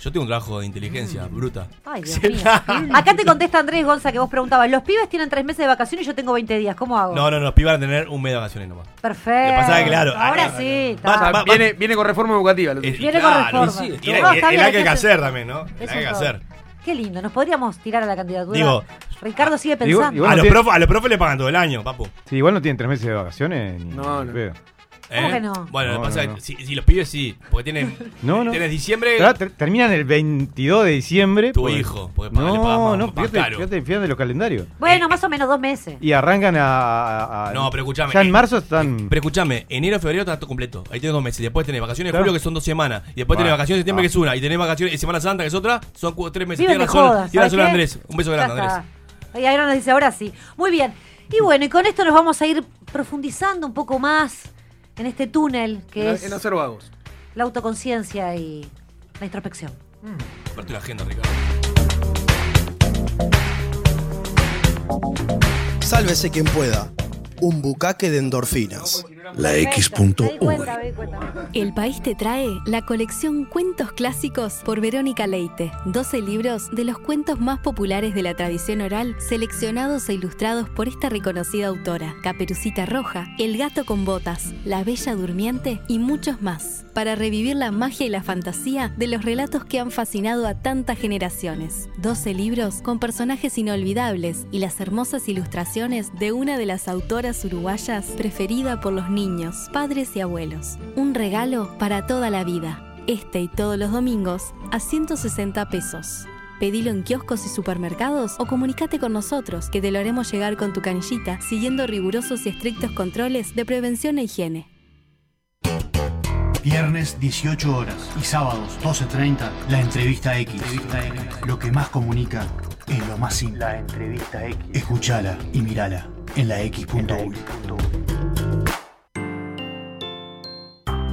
D: Yo tengo un trabajo de inteligencia bruta.
A: Ay, Dios [LAUGHS] mío. Acá te contesta Andrés Gonza que vos preguntabas, los pibes tienen tres meses de vacaciones y yo tengo 20 días, ¿cómo hago?
D: No, no, no, los pibes van a tener un mes de vacaciones nomás.
A: Perfecto.
D: Lo que pasa es que, claro,
A: Ahora
D: acá-
A: sí,
D: Va-
A: está.
D: va-
B: viene, viene con reforma educativa. lo tuyo.
D: Eh,
A: Viene con
D: claro,
A: reforma.
D: y sí,
A: No,
D: y la-
A: está
D: y-
A: bien,
D: el hay que
A: hay que
D: hacer también, ¿no? El hay que
A: es
D: hacer.
A: Qué lindo, nos podríamos tirar a la candidatura.
D: Digo,
A: Ricardo sigue
E: digo,
A: pensando.
E: igual-
D: A
E: no
D: los,
E: tiene-
D: profes, a los profes le pagan todo el año, papu.
E: Sí, igual no tienen tres meses de vacaciones. Ni,
B: No,
E: ni
B: no.
E: pedo.
D: ¿Eh?
A: ¿Cómo que no?
D: Bueno, lo que pasa
E: no,
D: es que si, si los pibes sí, porque tienen. [LAUGHS]
E: No, no.
D: Tienes diciembre.
E: Ter- terminan el 22 de diciembre.
D: Tu
E: pues-
D: hijo, porque pagan- le
E: No,
D: más-
E: no,
D: más
E: fíjate,
D: caro.
E: fíjate, fíjate los calendarios.
A: Bueno, más o menos dos meses.
E: Y arrancan a. a- a-
D: No, pero escuchame.
E: Ya en
D: eh,
E: marzo están.
D: Pero escuchame, enero, febrero está todo completo. Ahí tenés dos meses. Después tenés vacaciones de
E: Claro.
D: julio que son dos semanas. Y después tenés vacaciones de septiembre que es una. Y tenés vacaciones de Semana Santa que es otra. Son cu- tres meses.
A: Viven de
D: Tienes razón,
A: joda,
D: tienes razón,
A: ¿sabes qué?
D: Andrés. Un beso
A: Ya
D: grande,
A: está.
D: Andrés.
A: Y ahora nos dice, ahora sí. Muy bien. Y bueno, y con esto nos vamos a ir profundizando un poco más en este túnel que
B: En,
A: es
B: en hacer vagos.
A: la autoconciencia y la introspección.
D: Parte la agenda, Ricardo.
F: Sálvese quien pueda. Un bucaque de endorfinas.
H: La X.V.
I: El País te trae la colección Cuentos Clásicos por Verónica Leite. 12 libros de los cuentos más populares de la tradición oral, seleccionados e ilustrados por esta reconocida autora. Caperucita Roja, El Gato con Botas, La Bella Durmiente y muchos más. Para revivir la magia y la fantasía de los relatos que han fascinado a tantas generaciones. 12 libros con personajes inolvidables y las hermosas ilustraciones de una de las autoras uruguayas preferida por los niños, padres y abuelos. Un regalo para toda la vida. Este y todos los domingos a 160 pesos. Pedilo en kioscos y supermercados o comunícate con nosotros que te lo haremos llegar con tu canillita siguiendo rigurosos y estrictos controles de prevención e higiene.
G: Viernes 18 horas y sábados 12.30 la entrevista X. Lo que más comunica es lo más simple. La entrevista X. Escúchala y mirala en la X.U.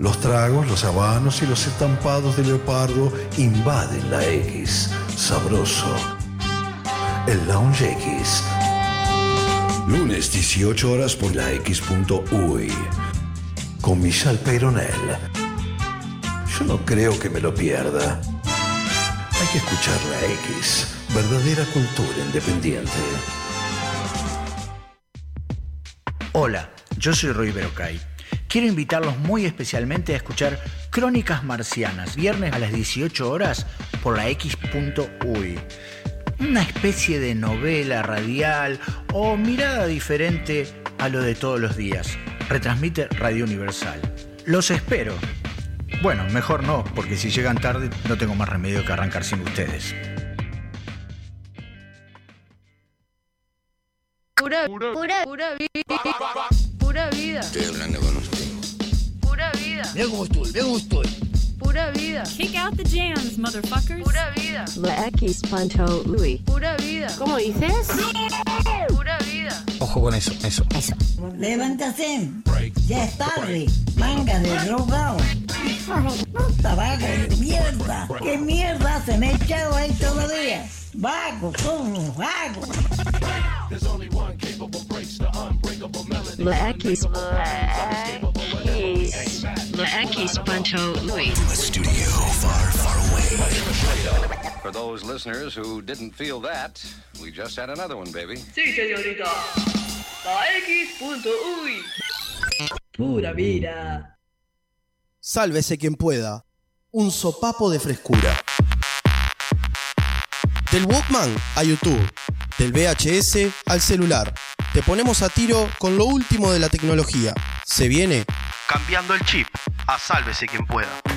J: Los tragos, los habanos y los estampados de leopardo invaden la X. Sabroso. El Lounge X. Lunes 18 horas por la X.uy. Con Michelle Peyronel. Yo no creo que me lo pierda. Hay que escuchar la X. Verdadera cultura independiente.
K: Hola, yo soy Roy Berocay. Quiero invitarlos muy especialmente a escuchar Crónicas Marcianas, viernes a las 18 horas por la X.uy. Una especie de novela radial o mirada diferente a lo de todos los días. Retransmite Radio Universal. Los espero. Bueno, mejor no, porque si llegan tarde no tengo más remedio que arrancar sin ustedes.
L: Pura, pura, pura vida. Pura vida.
M: Estoy hablando con usted.
L: Pura vida.
M: Mira cómo estoy, mira cómo estoy.
L: Pura vida.
N: Kick out the jams, motherfuckers.
L: Pura vida.
O: La X Panto Louis.
L: Pura vida.
O: ¿Cómo dices?
L: Pura vida.
K: Ojo con eso, eso.
O: Eso.
P: Levántate. Ya es tarde. Manga de drogado. Puta, vago de mierda. ¿Qué mierda se me ha echado ahí todavía? Vago, como vago.
O: La X. La X Panto Louis.
Q: For those listeners who didn't feel that, we just had another one, baby.
L: Sí, señorita. La X.uy.
P: Pura vida.
F: Sálvese quien pueda. Un sopapo de frescura. Del Walkman a YouTube. Del VHS al celular. Te ponemos a tiro con lo último de la tecnología. Se viene cambiando el chip. A sálvese quien pueda.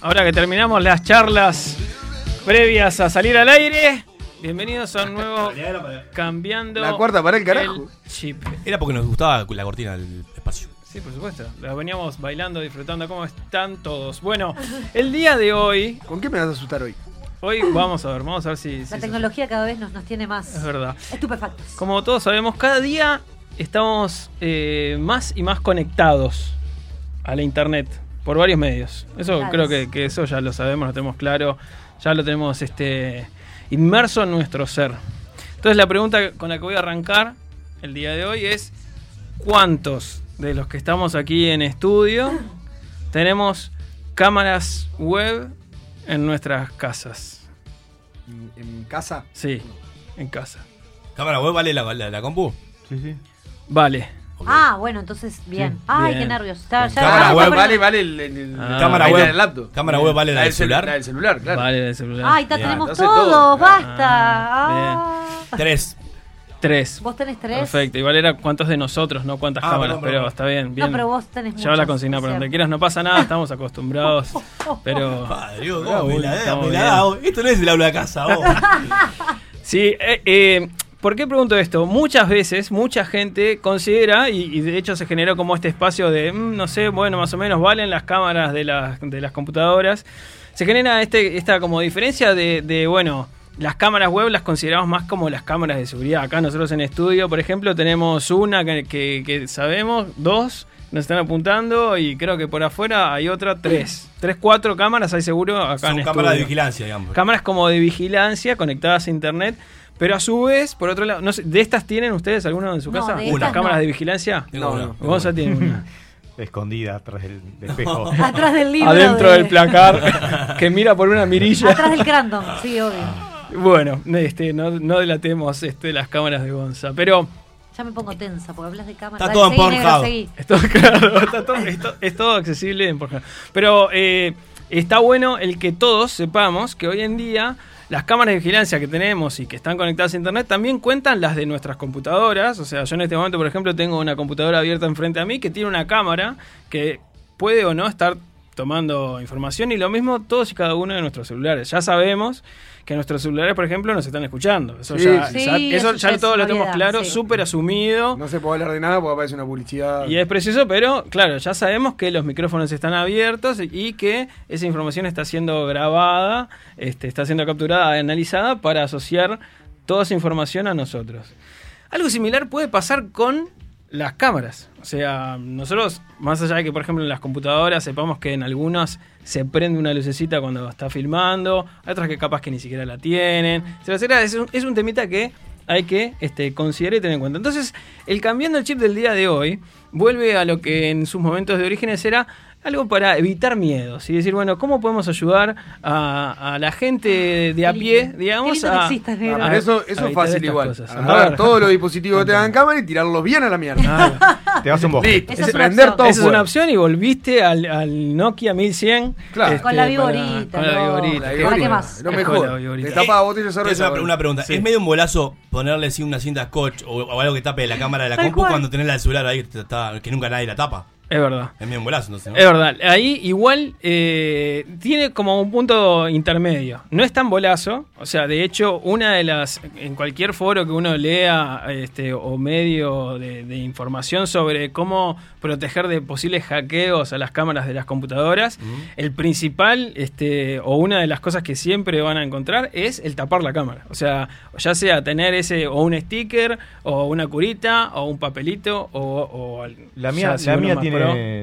C: Ahora que terminamos las charlas previas a salir al aire, bienvenidos a un nuevo Cambiando
B: La cuarta para el carajo.
C: chip.
D: Era porque nos gustaba la cortina del espacio.
C: Sí, por supuesto. La veníamos bailando, disfrutando. ¿Cómo están todos? Bueno, el día de hoy.
B: ¿Con qué me vas a asustar hoy?
C: Hoy vamos a ver, vamos a ver si. si
A: La
C: se-
A: tecnología cada vez nos, nos tiene más
C: Es verdad.
A: estupefactos.
C: Como todos sabemos, cada día estamos eh, más y más conectados a la internet por varios medios. Eso
A: Claro.
C: creo que, que eso ya lo sabemos, lo tenemos claro, ya lo tenemos este inmerso en nuestro ser. Entonces la pregunta con la que voy a arrancar el día de hoy es ¿cuántos de los que estamos aquí en estudio tenemos cámaras web en nuestras casas?
B: ¿En, en casa?
C: Sí, en casa.
D: ¿Cámara web vale la, la, la compu?
E: Sí, sí.
C: Vale.
A: Ah, bueno, entonces bien.
C: Sí,
A: Ay,
C: bien.
A: qué nervios. Ya-
B: Cámara web vale, vale el, el- el-
C: Ah,
D: cámara web-
B: en el laptop.
D: cámara web vale la del
B: celu-
D: celular.
B: La del celular, claro.
C: Vale, del celular.
A: Ay, ya
D: Bien.
A: tenemos
B: Entonces
A: todos,
B: todo.
A: basta.
C: Ah,
A: Ah.
D: Tres.
C: Tres.
A: ¿Vos tenés tres?
C: Perfecto. Igual era cuántos de nosotros, no cuántas
D: Ah,
C: cámaras,
D: perdón,
C: pero está bien. bien.
A: No, pero vos tenés
C: Lleva la
A: muchas,
C: consigna, pero
A: es
C: donde
A: cierto.
C: quieras no pasa nada, estamos acostumbrados. [LAUGHS] Pero.
D: Padre, Dios,
C: Pero
D: ¿cómo me la,
C: estamos
D: me la
C: bien.
D: da, vos? Esto no es el aula de casa, vos. [LAUGHS]
C: Sí, eh, eh, ¿por qué pregunto esto? Muchas veces, mucha gente considera, y, y de hecho se generó como este espacio de, mm, no sé, bueno, más o menos valen las cámaras de las, de las computadoras. Se genera este, esta como diferencia de, de, bueno, las cámaras web las consideramos más como las cámaras de seguridad. Acá nosotros en estudio, por ejemplo, tenemos una que, que- que sabemos, dos, Nos están apuntando y creo que por afuera hay otra tres. Tres, cuatro cámaras hay seguro acá
D: Son
C: en
D: cámaras de vigilancia, digamos.
C: Cámaras como de vigilancia conectadas a internet. Pero a su vez, por otro lado, no sé, ¿de estas tienen ustedes alguna en su
A: No,
C: casa?
A: de
C: ¿Unas cámaras
A: no.
C: de vigilancia?
D: Tengo una.
C: Gonza tiene una. [LAUGHS]
E: Escondida atrás del, del espejo. [LAUGHS]
A: Atrás del libro.
C: Adentro
A: de-
C: del placar, [LAUGHS] que mira por una mirilla.
A: Atrás del Crandon, sí, obvio.
C: Bueno, este, no, no delatemos este, las cámaras de Gonza. Pero
A: Ya me pongo tensa porque hablas de cámara.
D: Está
A: Dale,
D: todo en Pornhub.
C: es todo, claro, está todo, es to- es todo accesible en Pornhub. Pero eh, está bueno el que todos sepamos que hoy en día las cámaras de vigilancia que tenemos y que están conectadas a internet también cuentan las de nuestras computadoras. O sea, yo en este momento, por ejemplo, tengo una computadora abierta enfrente a mí que tiene una cámara que puede o no estar tomando información y lo mismo todos y cada uno de nuestros celulares. Ya sabemos que nuestros celulares, por ejemplo, nos están escuchando. Eso
B: Sí,
C: ya,
B: sí.
C: ya-
A: Sí,
C: eso
A: eso
C: ya
A: ya es
C: todos lo tenemos claro,
A: sí.
C: súper asumido.
B: No se puede hablar de nada porque aparece una publicidad.
C: Y es precioso, pero claro, ya sabemos que los micrófonos están abiertos y que esa información está siendo grabada, este, está siendo capturada, analizada para asociar toda esa información a nosotros. Algo similar puede pasar con las cámaras. O sea, nosotros, más allá de que, por ejemplo, en las computadoras sepamos que en algunas se prende una lucecita cuando está filmando, hay otras que capaz que ni siquiera la tienen. etcétera. Es es un temita que hay que este, considerar y tener en cuenta. Entonces, el cambiando el chip del día de hoy vuelve a lo que en sus momentos de orígenes era algo para evitar miedos y decir, bueno, ¿cómo podemos ayudar a, a la gente de a pie, digamos? A-
A: existas,
B: Ah, eso, eso es fácil igual.
C: cosas. A
B: Agarrar
C: ver.
B: todos los dispositivos que te hagan cámara y tirarlos bien a la mierda. [LAUGHS]
E: Te vas a un bosque.
B: Listo.
A: Esa es
B: Prender todo
C: Esa es una opción y volviste al, al Nokia 1100.
B: Claro.
A: Con la
C: para-
A: viborita,
C: Con la
A: no.
C: viborita.
B: La
A: ¿Para
B: viborita.
A: qué más?
C: Con
B: mejor.
C: la viborita.
B: Te tapa botella
D: Es una, pregunta.
B: Sí.
D: ¿Es medio un bolazo ponerle así una cinta scotch o, o algo que tape la cámara de la compu
A: cual.
D: cuando tenés la del celular ahí que, te está- que nunca nadie la tapa?
C: Es verdad.
D: Es medio un bolazo, entonces, ¿no?
C: Es verdad. Ahí igual eh, tiene como un punto intermedio. No es tan bolazo. O sea, de hecho, una de las. En cualquier foro que uno lea este, o medio de, de información sobre cómo proteger de posibles hackeos a las cámaras de las computadoras, el principal este, o una de las cosas que siempre van a encontrar es el tapar la cámara. O sea, ya sea tener ese o un sticker o una curita o un papelito o. o al-
E: La
C: ya
E: mía,
C: si
E: la mía tiene,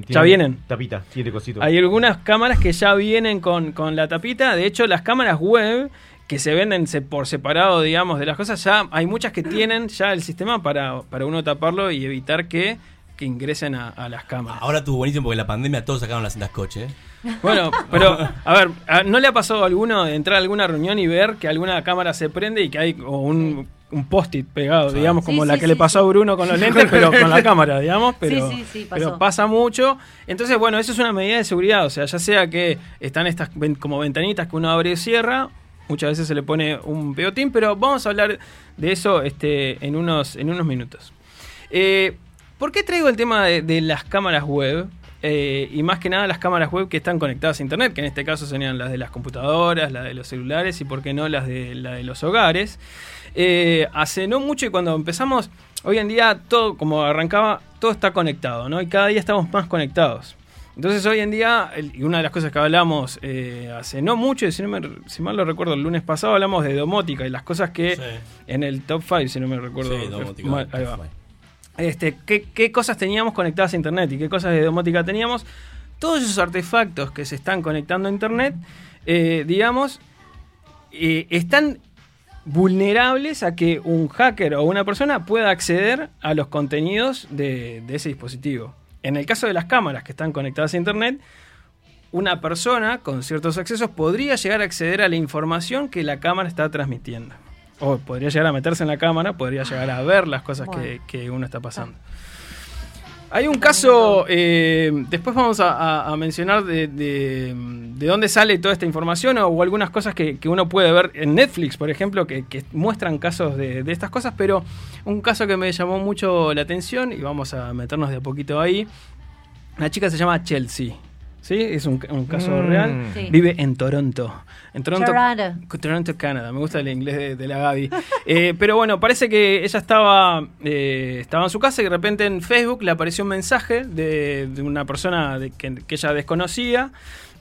C: Ya vienen.
E: Tapita, tiene cosito.
C: Hay algunas cámaras que ya vienen con, con la tapita. De hecho, las cámaras web que se venden se- por separado, digamos, de las cosas, ya hay muchas que tienen ya el sistema para, para uno taparlo y evitar que, que ingresen a, a las cámaras.
D: Ahora estuvo buenísimo porque en la pandemia todos sacaron las cintas scotch, ¿eh?
C: Bueno, pero, [LAUGHS] a ver, ¿a- ¿no le ha pasado a alguno de entrar a alguna reunión y ver que alguna cámara se prende y que hay o un, un post-it pegado,
D: Sí.
C: digamos,
A: Sí,
C: como
A: sí,
C: la que
A: sí,
C: le pasó
A: sí.
C: a Bruno con los [LAUGHS] lentes, pero con la cámara, digamos? Pero,
A: Sí, sí, sí, pasó.
C: pero pasa mucho. Entonces, bueno, eso es una medida de seguridad, o sea, ya sea que están estas ven- como ventanitas que uno abre y cierra, muchas veces se le pone un peotín, pero vamos a hablar de eso este, en, unos, en unos minutos. Eh, ¿Por qué traigo el tema de, de las cámaras web? Eh, y más que nada las cámaras web que están conectadas a internet, que en este caso serían las de las computadoras, las de los celulares y por qué no las de, la de los hogares. Eh, hace no mucho y cuando empezamos, hoy en día todo, como arrancaba, todo está conectado, ¿no? Y cada día estamos más conectados. Entonces hoy en día, y una de las cosas que hablamos eh, hace no mucho, si, no me- si mal lo recuerdo, el lunes pasado hablamos de domótica y las cosas que
D: Sí.
C: en el top 5, si no me recuerdo.
D: Sí, domótica,
C: mal- ahí va. Este, ¿qué, qué cosas teníamos conectadas a internet y qué cosas de domótica teníamos. Todos esos artefactos que se están conectando a internet, eh, digamos, eh, están vulnerables a que un hacker o una persona pueda acceder a los contenidos de, de ese dispositivo. En el caso de las cámaras que están conectadas a internet, una persona con ciertos accesos podría llegar a acceder a la información que la cámara está transmitiendo. O podría llegar a meterse en la cámara, podría llegar a ver las cosas que uno está pasando. Hay un caso, eh, después vamos a, mencionar de, de- de dónde sale toda esta información o, algunas cosas que, uno puede ver en Netflix, por ejemplo, que, que muestran casos de, de estas cosas, pero un caso que me llamó mucho la atención y vamos a meternos de a poquito ahí. La chica se llama Chelsea. ¿Sí? Es un, un caso
E: Mm.
C: real.
A: Sí.
C: Vive en Toronto. En Toronto,
A: Toronto.
C: Toronto, Canadá. Me gusta el inglés de, de la Gaby. [LAUGHS] Eh, pero bueno, parece que ella estaba, eh, estaba en su casa y de repente en Facebook le apareció un mensaje de, de una persona de- que, que ella desconocía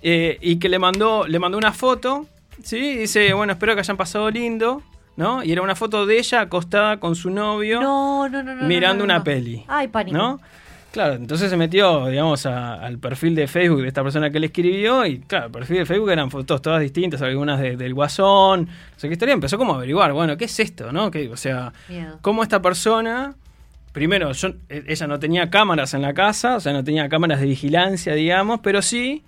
C: eh, y que le mandó, le mandó una foto. ¿sí? Y dice, bueno, espero que hayan pasado lindo. ¿no? Y era una foto de ella acostada con su novio
A: No, no, no, no.
C: mirando
A: no, no,
C: una peli.
A: Ay, pánico.
C: Claro, entonces se metió, digamos, a- al perfil de Facebook de esta persona que le escribió y, claro, el perfil de Facebook eran fotos todas distintas, algunas de- del guasón, no sé qué historia, empezó como a averiguar, bueno, ¿qué es esto, no? ¿Qué- o sea,
A: Miedo.
C: cómo esta persona, primero, yo, eh, ella no tenía cámaras en la casa, o sea, no tenía cámaras de vigilancia, digamos, pero sí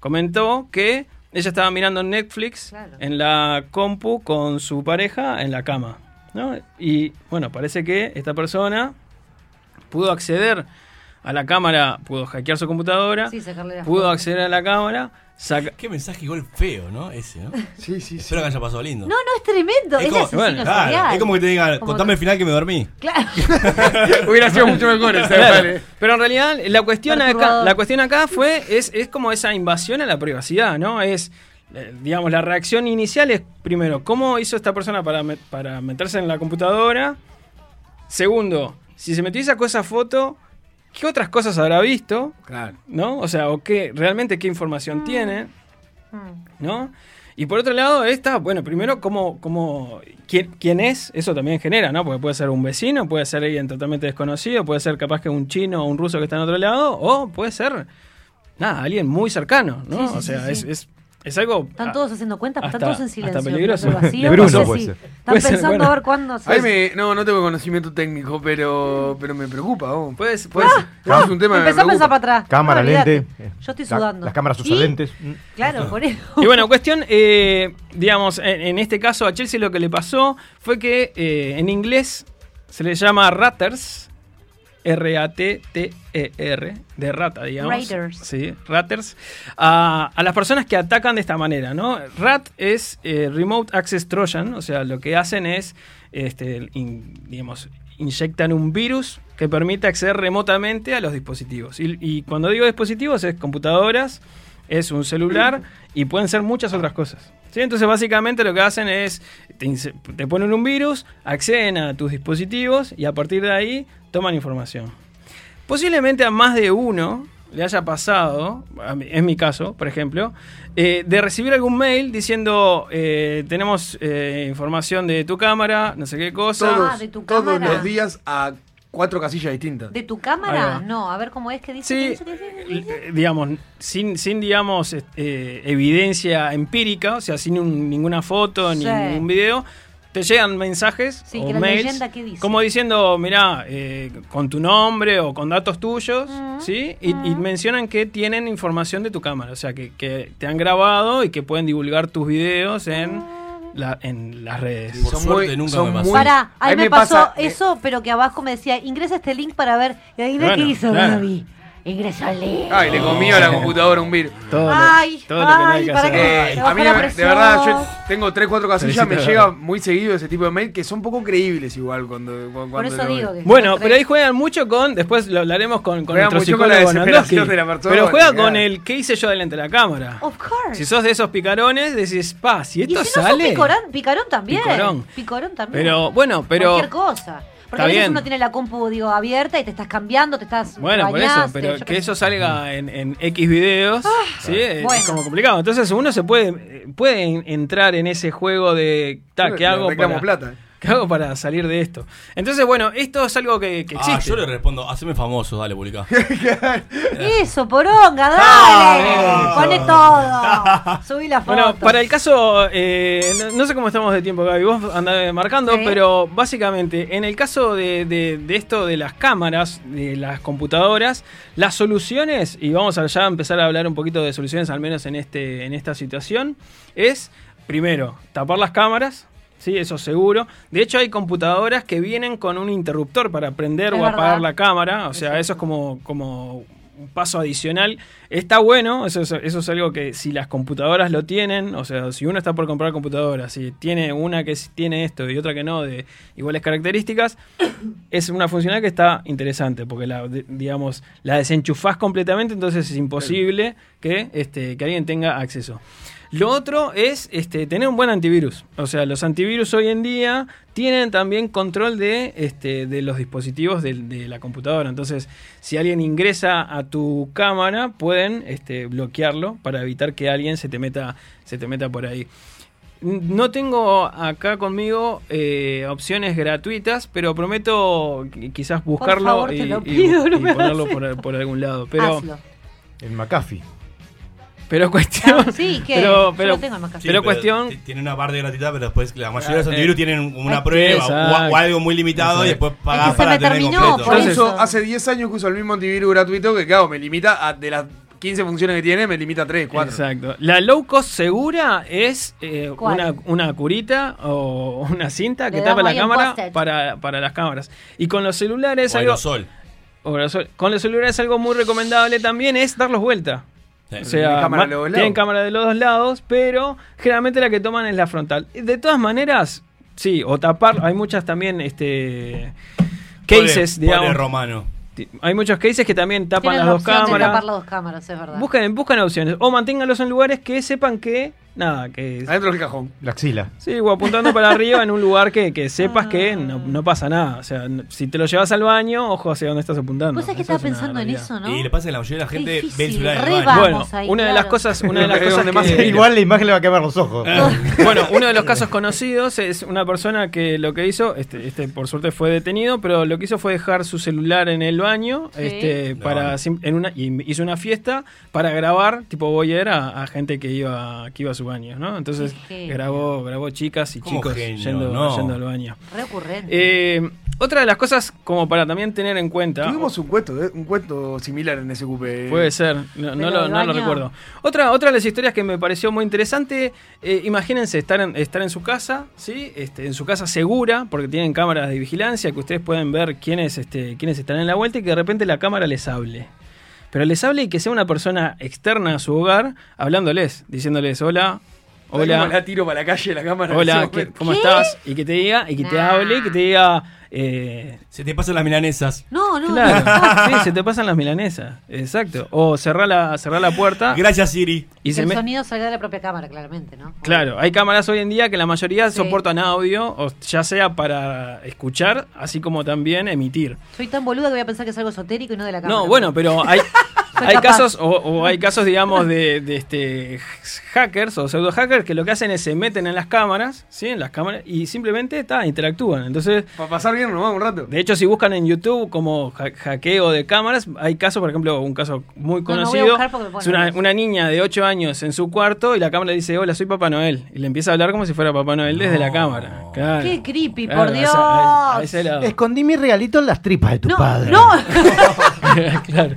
C: comentó que ella estaba mirando Netflix en la compu con su pareja en la cama, ¿no? Y, bueno, parece que esta persona pudo acceder a la cámara, pudo hackear su computadora,
A: Sí,
C: pudo
A: fotos.
C: acceder a la cámara, saca...
D: Qué mensaje igual feo, ¿no? Ese, ¿no?
B: Sí, sí,
D: Espero que haya pasado lindo.
A: No, no, es tremendo. Es,
D: Es como, bueno, claro, es como que te digan, contame el final que me dormí.
A: Claro. [LAUGHS]
B: Hubiera sido mucho mejor ese
C: Claro,
B: vale.
C: Pero en realidad la cuestión acá, la cuestión acá fue es, es como esa invasión a la privacidad, ¿no? Es eh, digamos la reacción inicial es primero cómo hizo esta persona para met- para meterse en la computadora. Segundo, si se metió y sacó esa foto, ¿qué otras cosas habrá visto?
B: Claro.
C: ¿No? O sea, o qué realmente qué información tiene, ¿no? Y por otro lado, esta, bueno, primero, cómo, cómo, quién, quién es, eso también genera, ¿no? Porque puede ser un vecino, puede ser alguien totalmente desconocido, puede ser capaz que un chino o un ruso que está en otro lado, o puede ser, nada, alguien muy cercano, ¿no?
A: Sí, sí,
C: o sea,
A: sí,
C: es,
A: sí.
C: es, es algo...
A: Están todos haciendo cuenta, pero están todos en silencio.
C: hasta peligroso.
A: pero vacío,
C: De Bruno
A: no sé
C: puede
A: si-
C: ser.
A: Están
C: Puede ser,
A: pensando
C: bueno.
A: a ver cuándo se...
B: Me, no, no tengo conocimiento técnico, pero, pero me preocupa. vos.
C: Puedes,
B: puedes. es un tema
A: a pensar para atrás.
E: Cámara,
A: No,
E: lente.
A: Yo estoy
E: La-
A: sudando.
E: las cámaras usan.
A: Claro, por eso.
C: Y bueno, cuestión, eh, digamos, en, en este caso a Chelsea lo que le pasó fue que eh, en inglés se le llama Ratters, R-A-T-T-E-R, E de rata, digamos.
A: Raiders.
C: Sí, Ratters. A, a las personas que atacan de esta manera, ¿no? RAT es eh, Remote Access Trojan, o sea, lo que hacen es, este, in- digamos, inyectan un virus que permite acceder remotamente a los dispositivos. Y, y cuando digo dispositivos es computadoras, es un celular y pueden ser muchas otras cosas. ¿sí? Entonces básicamente lo que hacen es, te, ponen un virus, acceden a tus dispositivos y a partir de ahí toman información. Posiblemente a más de uno le haya pasado, es mi caso, por ejemplo, eh, de recibir algún mail diciendo, eh, tenemos eh, información de tu cámara, no sé qué cosa.
B: Todos,
A: Ah, de tu
B: todos
A: cámara.
B: los días a cuatro casillas distintas.
A: ¿De tu cámara? No, a ver cómo es que dice.
C: Sí, eh, digamos, sin, sin digamos, eh, evidencia empírica, o sea, sin un- ninguna foto ni ningún video, te llegan mensajes
A: Sí,
C: o
A: que la
C: mails
A: leyenda, ¿qué dice?
C: como diciendo, mirá, eh, con tu nombre o con datos tuyos, ¿sí? Y, y mencionan que tienen información de tu cámara, o sea, que, que te han grabado y que pueden divulgar tus videos en, la- en las redes.
D: Por suerte nunca me pasó.
A: Pará, ahí
B: Ahí
A: me, pasó
B: pasa, eh,
A: eso, pero que abajo me decía, ingresa este link para ver. Y ahí ve
C: Bueno,
A: qué hizo
C: claro.
A: El link.
B: Ay, le comió a la computadora un virus.
C: Todo, lo-
A: Ay,
C: todo lo que no hay
A: ay,
C: que
A: para
C: hacer.
A: que-
B: Eh, a mí, de verdad, yo tengo 3, 4 casillas, me llega muy seguido ese tipo de mail que son poco creíbles igual cuando, cuando
A: Por eso digo que.
C: Bueno, pero ahí juegan mucho con, después lo hablaremos con, con nuestro
B: mucho con la
C: psicólogo
B: de la persona,
C: pero juega
B: claro.
C: con el ¿qué hice yo delante de la cámara?
A: Of course.
C: Si sos de esos picarones, decís, pa, si
A: y
C: esto
A: si no sos
C: sale...
A: picorón, picarón también.
C: Picorón.
A: Picorón también.
C: Pero, bueno, pero...
A: Cualquier cosa. Porque
C: Está
A: a veces
C: bien.
A: uno tiene la compu, digo, abierta y te estás cambiando, te estás.
C: Bueno, por eso, pero que eso salga en, en X videos, ¿sí? Es
A: bueno.
C: como complicado. Entonces uno se puede, puede en- entrar en ese juego de, ta, ¿qué hago,
B: reclamo
C: para,
B: plata.
C: ¿Qué hago [LAUGHS] para salir de esto? Entonces, bueno, esto es algo que, que
D: Ah,
C: existe.
D: yo le respondo, haceme famoso, dale, publicá. [LAUGHS]
A: Eso, poronga, dale.
C: Ah,
A: Poné todo. [LAUGHS] Subí la foto.
C: Bueno, para el caso, eh, no, no sé cómo estamos de tiempo, Gaby, vos andás marcando,
A: Sí.
C: pero básicamente, en el caso de, de- de esto de las cámaras, de las computadoras, las soluciones, y vamos a ya empezar a hablar un poquito de soluciones, al menos en, este, en esta situación, es, primero, tapar las cámaras. Sí, eso seguro. De hecho, hay computadoras que vienen con un interruptor para prender
A: Es
C: o apagar
A: verdad.
C: la cámara. O sea, eso es como, como un paso adicional. Está bueno, eso es, eso es algo que si las computadoras lo tienen, o sea, si uno está por comprar computadoras, si tiene una que tiene esto y otra que no, de iguales características, [COUGHS] es una funcionalidad que está interesante, porque la, de- digamos, la desenchufás completamente, entonces es imposible que, este, que alguien tenga acceso. Lo otro es este, tener un buen antivirus. O sea, los antivirus hoy en día tienen también control de, este, de los dispositivos de, la computadora. Entonces, si alguien ingresa a tu cámara, pueden este, bloquearlo para evitar que alguien se te meta, se te meta por ahí. No tengo acá conmigo eh, opciones gratuitas, pero prometo qui- quizás buscarlo
A: favor, te
C: y,
A: no
C: ponerlo por, por algún lado. Pero,
A: Hazlo.
E: El McAfee.
C: Pero cuestión.
A: Ah, sí, ¿qué?
C: Pero,
A: Yo
C: pero,
A: tengo en Macafé.
C: pero cuestión.
D: Tiene una parte gratuita, pero después la mayoría de los
C: Ah,
D: antivirus
C: eh.
D: tienen un- una
C: Ah,
D: prueba o,
C: exacto.
D: o algo muy limitado y después pagás
A: se
D: para
A: me
D: tener
A: terminó,
D: completo.
A: por
B: Entonces,
A: eso.
B: hace 10 años que uso el mismo antivirus gratuito que, claro, me limita a de las 15 funciones que tiene, me limita a 3, 4.
C: Exacto. La low cost segura es eh, una, una curita o una cinta que
A: Le
C: tapa la cámara para, para las cámaras. Y con los celulares
D: O
C: algo.
D: aerosol.
C: o aerosol. Con los celulares algo muy recomendable también es darlos vuelta.
D: Sí.
C: O sea,
B: cámara
C: tienen cámara de los dos lados, pero generalmente la que toman es la frontal. De todas maneras, sí, o tapar, hay muchas también este cases,
D: Pole- pole
C: digamos.
D: romano.
C: Hay muchos cases que también tapan las
A: la
C: dos
A: opción de
C: cámaras.
A: tapar las dos cámaras, es verdad.
C: Opciones. O manténganlos en lugares que sepan que. Nada, que.
B: Adentro del cajón.
E: La axila.
C: Sí, o apuntando para arriba en un lugar que, que sepas que no, no pasa nada. O sea, si te lo llevas al baño, ojo hacia dónde estás apuntando.
A: Vos sabés que
C: Eso
A: estaba
C: es una
A: pensando en
C: realidad.
A: eso, ¿no?
D: Y le pasa que la mayoría de la gente ve el celular en el
A: re
D: baño.
A: vamos
C: Bueno,
A: ahí,
C: una de las
A: claro.
C: cosas, una de [LAUGHS] las cosas
B: donde más
C: que-
B: se
E: Igual la imagen le va a quemar los ojos. [LAUGHS]
C: bueno, uno de los casos conocidos es una persona que lo que hizo, este, este por suerte fue detenido, pero lo que hizo fue dejar su celular en el baño,
A: Sí.
C: este,
D: No,
C: para sim- en una y hizo una fiesta para grabar tipo voyeur a, a gente que iba que iba a su baño, ¿no? Entonces grabó grabó chicas y chicos
D: genio,
C: yendo,
D: no.
C: yendo al baño.
A: Recurrente.
C: Eh, otra de las cosas como para también tener en cuenta.
B: Tuvimos un cuento, eh, un cuento similar en SQP.
C: Puede ser, no,
A: ¿De
C: no
A: lo
C: no lo recuerdo. Otra, otra de las historias que me pareció muy interesante, eh, imagínense estar en, estar en su casa, ¿sí? Este, en su casa segura, porque tienen cámaras de vigilancia, que ustedes pueden ver quiénes, este, quiénes están en la vuelta y que de repente la cámara les hable. Pero les hable y que sea una persona externa a su hogar, hablándoles, diciéndoles, hola,
B: Hola.
C: hola,
B: la tiro para la calle la cámara.
C: hola,
B: ese
C: ¿qué-
B: momento.
C: ¿cómo
A: ¿Qué?
C: estás? Y que te diga, y que te hable, y que te diga... eh,
D: Se te pasan las milanesas.
A: no, no,
C: Claro, [LAUGHS] sí, se te pasan las milanesas. Exacto. O cerrar la, cerrar la puerta
D: Gracias, Siri.
C: y se
A: el
C: me-
A: sonido salga de la propia cámara, claramente, ¿no?
C: Claro, hay cámaras hoy en día que la mayoría
A: Sí.
C: soportan audio, o ya sea para escuchar, así como también emitir.
A: Soy tan boluda que voy a pensar que es algo esotérico y no de la cámara.
C: No, bueno, pero hay, [LAUGHS] hay
A: capaz.
C: casos, o, o hay casos, digamos, de, de este hackers o pseudo hackers que lo que hacen es se meten en las cámaras, ¿sí? En las cámaras, y simplemente ta, interactúan. Entonces,
B: Para pasar bien, nos vamos un rato.
C: De hecho, si buscan en YouTube como ha- hackeo de cámaras, hay casos, por ejemplo, un caso muy
A: No, no voy a
C: conocido. es una, niña de 8 años en su cuarto y la cámara le dice, hola, soy Papá Noel. Y le empieza a hablar como si fuera Papá Noel desde la cámara. Claro.
A: Qué creepy,
C: Claro,
A: por Dios.
C: esa- a- a ese lado.
E: Escondí mi regalito en las tripas de tu
A: no,
E: padre.
A: no. [LAUGHS] [LAUGHS]
C: claro.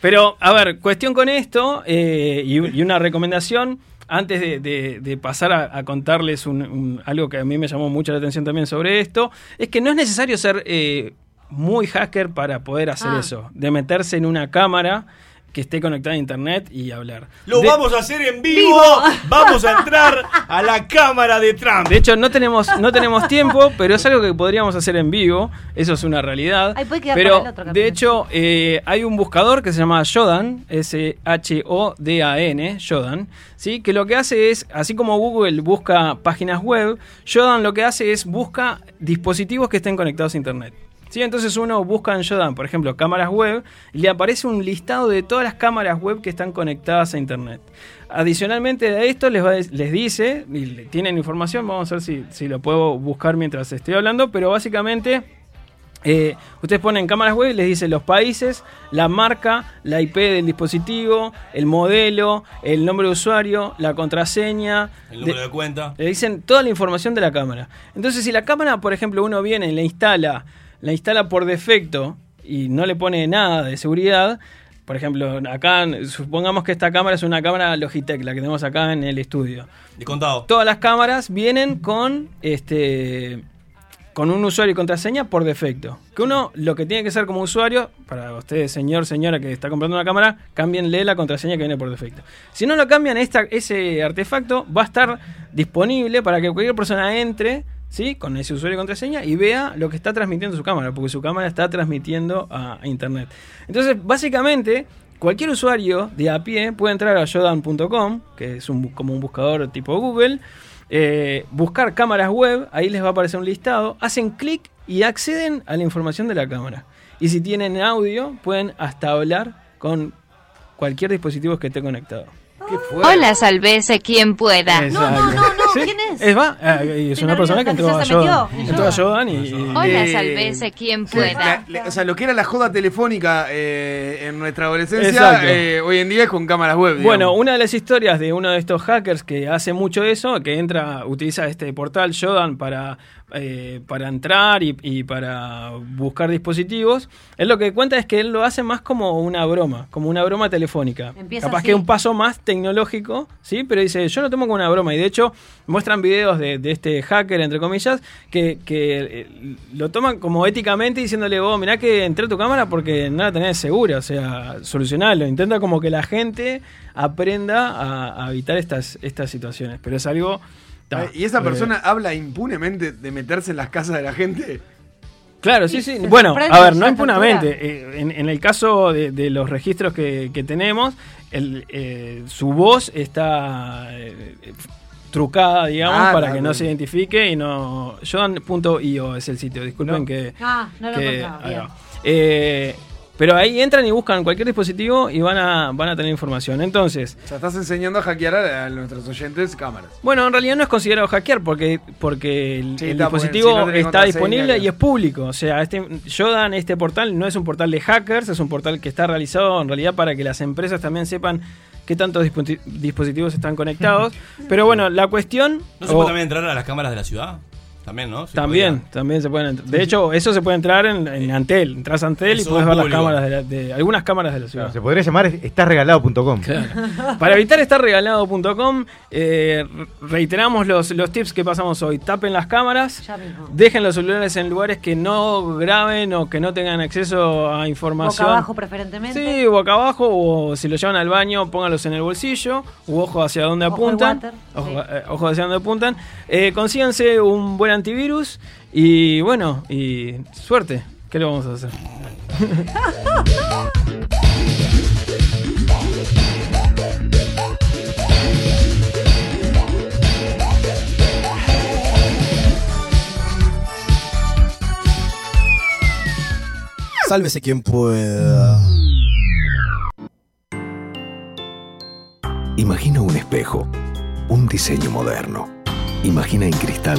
C: Pero, a ver, cuestión con esto eh, y, y una recomendación. Antes de, de- de pasar a, a contarles un- un- algo que a mí me llamó mucho la atención también sobre esto, es que no es necesario ser eh, muy hacker para poder hacer
A: Ah.
C: eso, de meterse en una cámara que esté conectada a internet y hablar.
D: Lo
C: De-
D: vamos a hacer en vivo. [LAUGHS] Vamos a entrar a la cámara de Trump.
C: De hecho, no tenemos, no tenemos tiempo, pero es algo que podríamos hacer en vivo. Eso es una realidad.
A: Ay, puede quedar
C: pero,
A: el otro
C: de hecho, eh, hay un buscador que se llama Shodan, S-H-O-D-A-N, Shodan, ¿sí? que lo que hace es, así como Google busca páginas web, Shodan lo que hace es busca dispositivos que estén conectados a Internet. ¿Sí? Entonces uno busca en Shodan, por ejemplo, cámaras web, y le aparece un listado de todas las cámaras web que están conectadas a Internet. Adicionalmente a esto les, va a- les dice, y le- tienen información, vamos a ver si, si lo puedo buscar mientras estoy hablando, pero básicamente eh, ustedes ponen cámaras web y les dice los países, la marca, la IP del dispositivo, el modelo, el nombre de usuario, la contraseña.
D: El número
C: de-
D: de cuenta.
C: le dicen toda la información de la cámara. Entonces, si la cámara, por ejemplo, uno viene y la instala, la instala por defecto y no le pone nada de seguridad, por ejemplo, acá supongamos que esta cámara es una cámara Logitech, la que tenemos acá en el estudio.
D: De contado.
C: Todas las cámaras vienen con este con un usuario y contraseña por defecto. Que uno lo que tiene que hacer como usuario, para ustedes, señor, señora que está comprando una cámara, cámbienle la contraseña que viene por defecto. Si no lo cambian, esta, ese artefacto va a estar disponible para que cualquier persona entre, ¿sí? Con ese usuario y contraseña y vea lo que está transmitiendo su cámara, porque su cámara está transmitiendo a, internet. Entonces, básicamente, cualquier usuario de a pie puede entrar a jodan.com, que es un, como un buscador tipo Google, eh, buscar cámaras web, ahí les va a aparecer un listado, hacen clic y acceden a la información de la cámara. Y si tienen audio, pueden hasta hablar con cualquier dispositivo que esté conectado.
B: ¿Qué fue?
O: Hola, sálvese quien pueda.
C: Exacto. ¿Sí?
A: ¿quién es?
C: Es va, eh, es una
A: no,
C: persona
A: no,
C: que entró a
A: en
C: Entró a.
A: Jodan
C: y.
O: Hola,
B: Eh,
O: salvese quien pueda.
B: la- la- o sea, lo que era la joda telefónica eh, en nuestra adolescencia,
C: Exacto.
B: eh, hoy en día es con cámaras web.
C: Bueno, una de las historias de uno de estos hackers que hace mucho eso, que entra, utiliza este portal Jodan para, eh, para entrar y, y para buscar dispositivos, él lo que cuenta es que él lo hace más como una broma, como una broma telefónica.
A: Empieza
C: Capaz
A: así.
C: que un paso más tecnológico, ¿sí? Pero dice, yo lo tomo como una broma. Y de hecho, muestran videos de, de este hacker, entre comillas, que, que, eh, lo toman como éticamente diciéndole, vos, mirá que entré a tu cámara porque no la tenés segura, o sea, solucionarlo. Intenta como que la gente aprenda a, a evitar estas, estas situaciones. Pero es algo... ta,
B: ¿Y esa
C: eh,
B: persona habla impunemente de meterse en las casas de la gente?
C: Claro, sí, sí. Bueno, a ver, no
B: altura.
C: Eh, en, en el caso de, de los registros que, que tenemos, el, eh, su voz está eh, trucada, digamos,
B: Ah,
C: para
B: claro.
C: que no se identifique y no... Jodan.io es el sitio, disculpen que...
A: Ah, no lo
C: que- pero ahí entran y buscan cualquier dispositivo y van a, van a tener información. Entonces,
B: O sea, estás enseñando a hackear a, a nuestros oyentes cámaras.
C: bueno, en realidad no es considerado hackear porque, porque el,
B: Sí,
C: el
B: está, porque
C: dispositivo
B: si no tenés
C: está disponible y es público. O sea, este Jodan, este portal, no es un portal de hackers, es un portal que está realizado en realidad para que las empresas también sepan qué tantos dispo- dispositivos están conectados. [LAUGHS] Pero bueno, la cuestión...
D: ¿No se
C: o-
D: puede también entrar a las cámaras de la ciudad? También, ¿no?
C: También, también se pueden entrar. De hecho, eso se puede entrar en, en Antel. Entras a Antel y puedes
D: es
C: ver las cámaras de, la- de- algunas cámaras de la ciudad.
E: Se podría llamar estasregalado.com.
C: Para evitar estar regalado.com, eh, reiteramos los, los tips que pasamos hoy. Tapen las cámaras, dejen los celulares en lugares que no graben o que no tengan acceso a información.
A: Boca abajo preferentemente.
C: Sí, boca abajo, o si lo llevan al baño, pónganlos en el bolsillo, u ojo hacia
A: Ojo al
C: apuntan.
A: water,
C: Ojo,
A: sí.
C: eh, ojo hacia donde apuntan. Eh, consíganse un buen antivirus y bueno, y suerte. ¿Qué le vamos a hacer?
F: Sálvese quien pueda.
H: Imagina un espejo, un diseño moderno. Imagina en cristal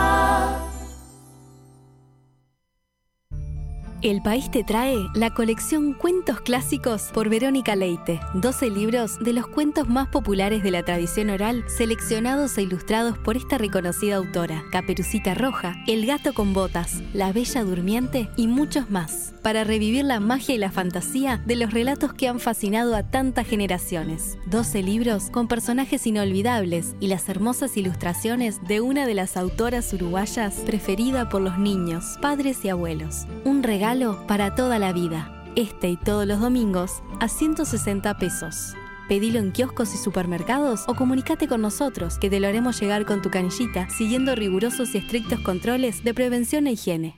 I: El País te trae la colección Cuentos Clásicos por Verónica Leite. 12 libros de los cuentos más populares de la tradición oral, seleccionados e ilustrados por esta reconocida autora. Caperucita Roja, El Gato con Botas, La Bella Durmiente y muchos más. Para revivir la magia y la fantasía de los relatos que han fascinado a tantas generaciones. 12 libros con personajes inolvidables y las hermosas ilustraciones de una de las autoras uruguayas preferida por los niños, padres y abuelos. Un regalo para toda la vida. Este y todos los domingos a 160 pesos. Pedilo en kioscos y supermercados o comunícate con nosotros que te lo haremos llegar con tu canillita siguiendo rigurosos y estrictos controles de prevención e higiene.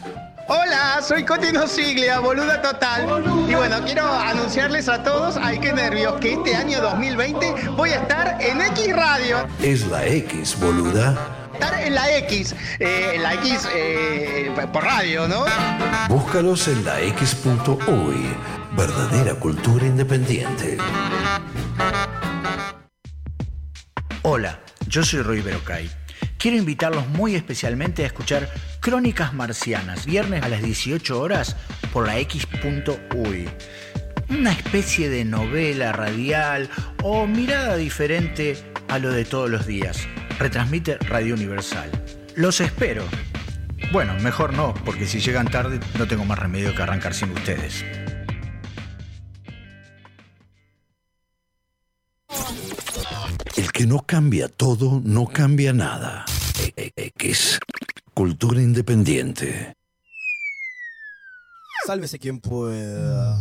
K: Hola, soy Cotino Siglia, boluda total. Y bueno, quiero anunciarles a todos, ay qué nervios, que este año 2020 voy a estar en X Radio.
J: Es la X, boluda.
K: Estar en la X, eh, en la X eh, por radio, ¿no?
J: Búscalos en la X.uy. Verdadera cultura independiente.
K: Hola, yo soy Roy Berocay. quiero invitarlos muy especialmente a escuchar Crónicas Marcianas, viernes a las 18 horas por la X.uy. Una especie de novela radial o mirada diferente a lo de todos los días. Retransmite Radio Universal. Los espero. Bueno, mejor no, porque si llegan tarde no tengo más remedio que arrancar sin ustedes.
J: El que no cambia todo, no cambia nada. E- e- X. Cultura independiente.
F: Sálvese quien pueda.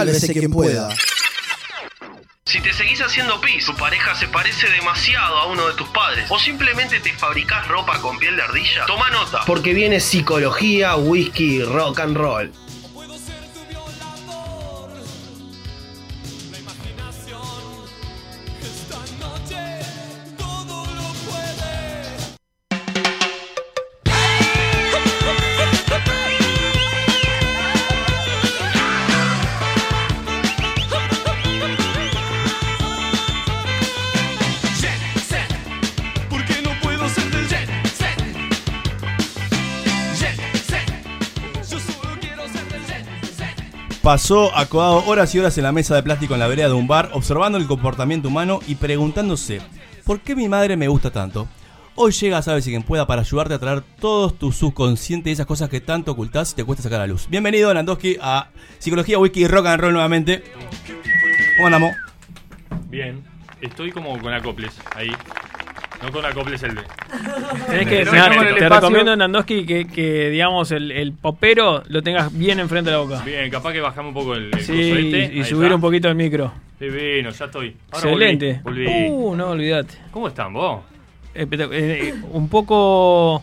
F: Sálvese quien pueda.
R: Si te seguís haciendo pis, tu pareja se parece demasiado a uno de tus padres, o simplemente te fabricás ropa con piel de ardilla, toma nota, porque viene psicología, whisky rock and roll.
D: Pasó acodado horas y horas en la mesa de plástico en la vereda de un bar, observando el comportamiento humano y preguntándose, ¿por qué mi madre me gusta tanto? Hoy llega, sabes si quien pueda, para ayudarte a traer todos tus subconscientes y esas cosas que tanto ocultás y te cuesta sacar a luz. Bienvenido, Landowski, a Psicología, Wiki Rock and Roll nuevamente. ¿Cómo andamos?
S: Bien, estoy como con acoples ahí.
T: No con acoples el.
C: Tenés que,
T: No,
C: te, recomiendo, Nandoski, que, que digamos el, el popero lo tengas bien enfrente de la boca.
T: Bien, capaz que bajamos un poco el, el
C: Sí,
T: este.
C: y
T: Ahí
C: subir
T: está.
C: un poquito el micro.
T: Divino, ya estoy. Ahora
C: Excelente.
T: Volví. volví.
C: Uh, no, olvídate.
T: ¿Cómo están vos?
C: Espectac- eh, un poco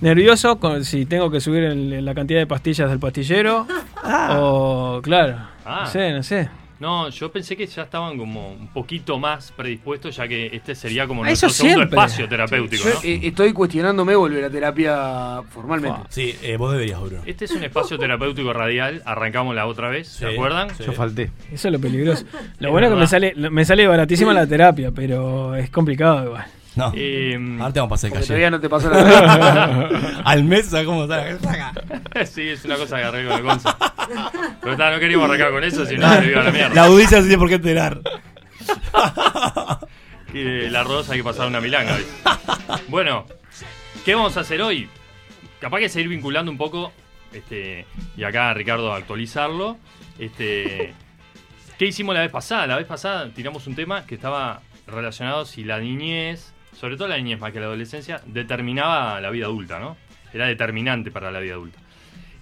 C: nervioso con, si tengo que subir el- la cantidad de pastillas del pastillero. O, claro.
T: Ah.
C: No sé, no sé.
T: No, yo pensé que ya estaban como un poquito más predispuestos, ya que este sería como nuestro
B: eso
T: segundo
B: siempre.
T: espacio terapéutico,
B: Yo
T: ¿no?
B: eh, estoy cuestionándome volver a terapia formalmente.
D: Sí, eh, vos deberías, Bruno.
T: Este es un espacio terapéutico radial, arrancamos la otra vez, ¿se
D: Sí,
T: acuerdan?
D: sí.
E: Yo falté.
C: Eso es lo peligroso. Lo
T: Es
C: bueno es que me sale, me sale baratísima la terapia, pero es complicado igual.
D: No.
T: Eh,
D: Ahora te vamos a pasar el calle.
B: todavía no te pasó la [LAUGHS]
D: Al mes, ¿sabes cómo está? [LAUGHS]
T: sí, es una cosa que arreglo con el Gonza. Pero está, no queríamos arrancar con eso, sino que iba a la mierda.
D: La audiencia no tiene por qué enterar. [LAUGHS]
T: Y la rosa hay que pasar una milanga. Bueno, ¿qué vamos a hacer hoy? Capaz que seguir vinculando un poco, este, y acá Ricardo actualizarlo. Este, ¿Qué hicimos la vez pasada? La vez pasada tiramos un tema que estaba relacionado si la niñez, sobre todo la niñez más que la adolescencia, determinaba la vida adulta, ¿no? Era determinante para la vida adulta.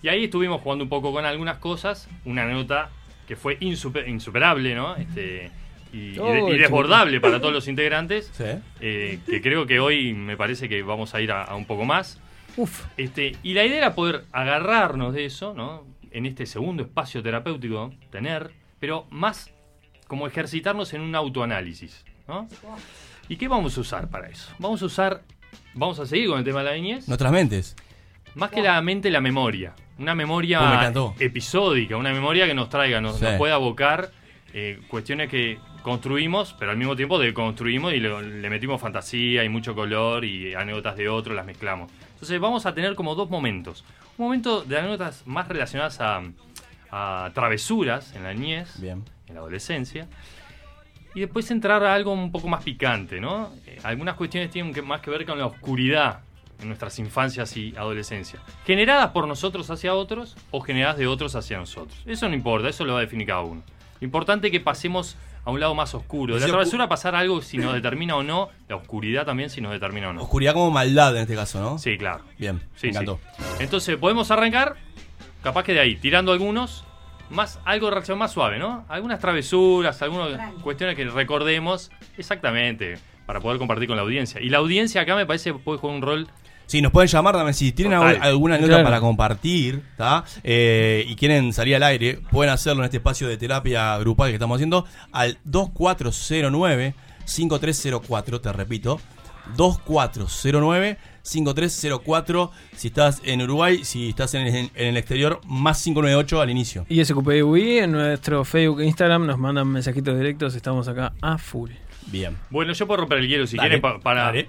T: Y ahí estuvimos jugando un poco con algunas cosas, una nota que fue insuper- insuperable, ¿no? Este, y,
C: Oh,
T: y desbordable para todos los integrantes,
D: Sí.
T: eh, que creo que hoy me parece que vamos a ir a, a un poco más.
C: Uf.
T: Este, y la idea era poder agarrarnos de eso, ¿no? En este segundo espacio terapéutico, tener, pero más como ejercitarnos en un autoanálisis, ¿no? ¿Y qué vamos a usar para eso? Vamos a usar, vamos a seguir con el tema de la niñez.
D: Nuestras mentes.
T: Más que la mente, la memoria. Una memoria
D: Oh, me
T: episódica, una memoria que nos traiga, nos,
D: Sí.
T: nos pueda abocar eh, cuestiones que construimos, pero al mismo tiempo deconstruimos y lo- le metimos fantasía y mucho color y anécdotas de otro, las mezclamos. Entonces vamos a tener como dos momentos. Un momento de anécdotas más relacionadas a, a travesuras en la niñez,
D: Bien.
T: en la adolescencia. Y después entrar a algo un poco más picante, ¿no? Eh, algunas cuestiones tienen que, más que ver con la oscuridad en nuestras infancias y adolescencia. Generadas por nosotros hacia otros o generadas de otros hacia nosotros. Eso no importa, eso lo va a definir cada uno. Lo importante es que pasemos a un lado más oscuro. De la travesura pasar algo si nos determina o no, la oscuridad también si nos determina o no.
D: Oscuridad como maldad en este caso, ¿no?
T: Sí, claro.
D: Bien,
T: Sí,
D: me encantó.
T: sí. Entonces, podemos arrancar, capaz que de ahí, tirando algunos, más algo de reacción más suave, ¿no? Algunas travesuras, algunas cuestiones que recordemos exactamente para poder compartir con la audiencia. Y la audiencia acá me parece que puede jugar un rol.
D: Sí, nos pueden llamar también si tienen
T: Total.
D: alguna nota
T: Claro.
D: para compartir. Eh, y quieren salir al aire, pueden hacerlo en este espacio de terapia grupal que estamos haciendo al 2409-5304, te repito, 2409-5304 si estás en Uruguay, si estás en, en- en el exterior, más 598 al inicio.
C: Y SQPUI en nuestro Facebook e Instagram nos mandan mensajitos directos, estamos acá a full.
D: Bien.
T: Bueno, yo puedo romper el hielo si
C: Dale,
T: quieren pa- para
C: dale.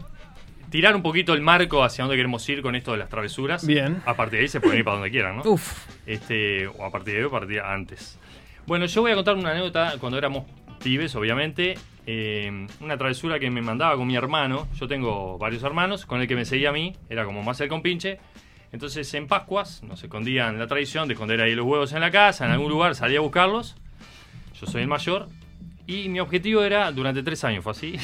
T: tirar un poquito el marco hacia dónde queremos ir con esto de las travesuras.
C: Bien.
T: A partir de ahí se pueden ir para donde quieran, ¿no?
C: Uf.
T: Este, o a partir de ahí o a partir de antes. Bueno, yo voy a contar una anécdota cuando éramos pibes, obviamente. Eh, una travesura que me mandaba con mi hermano. Yo tengo varios hermanos, con el que me seguía a mí, era como más el compinche. Entonces en Pascuas nos escondían la tradición de esconder ahí los huevos en la casa, en algún lugar salía a buscarlos. Yo soy el mayor. Y mi objetivo era, durante tres años fue así,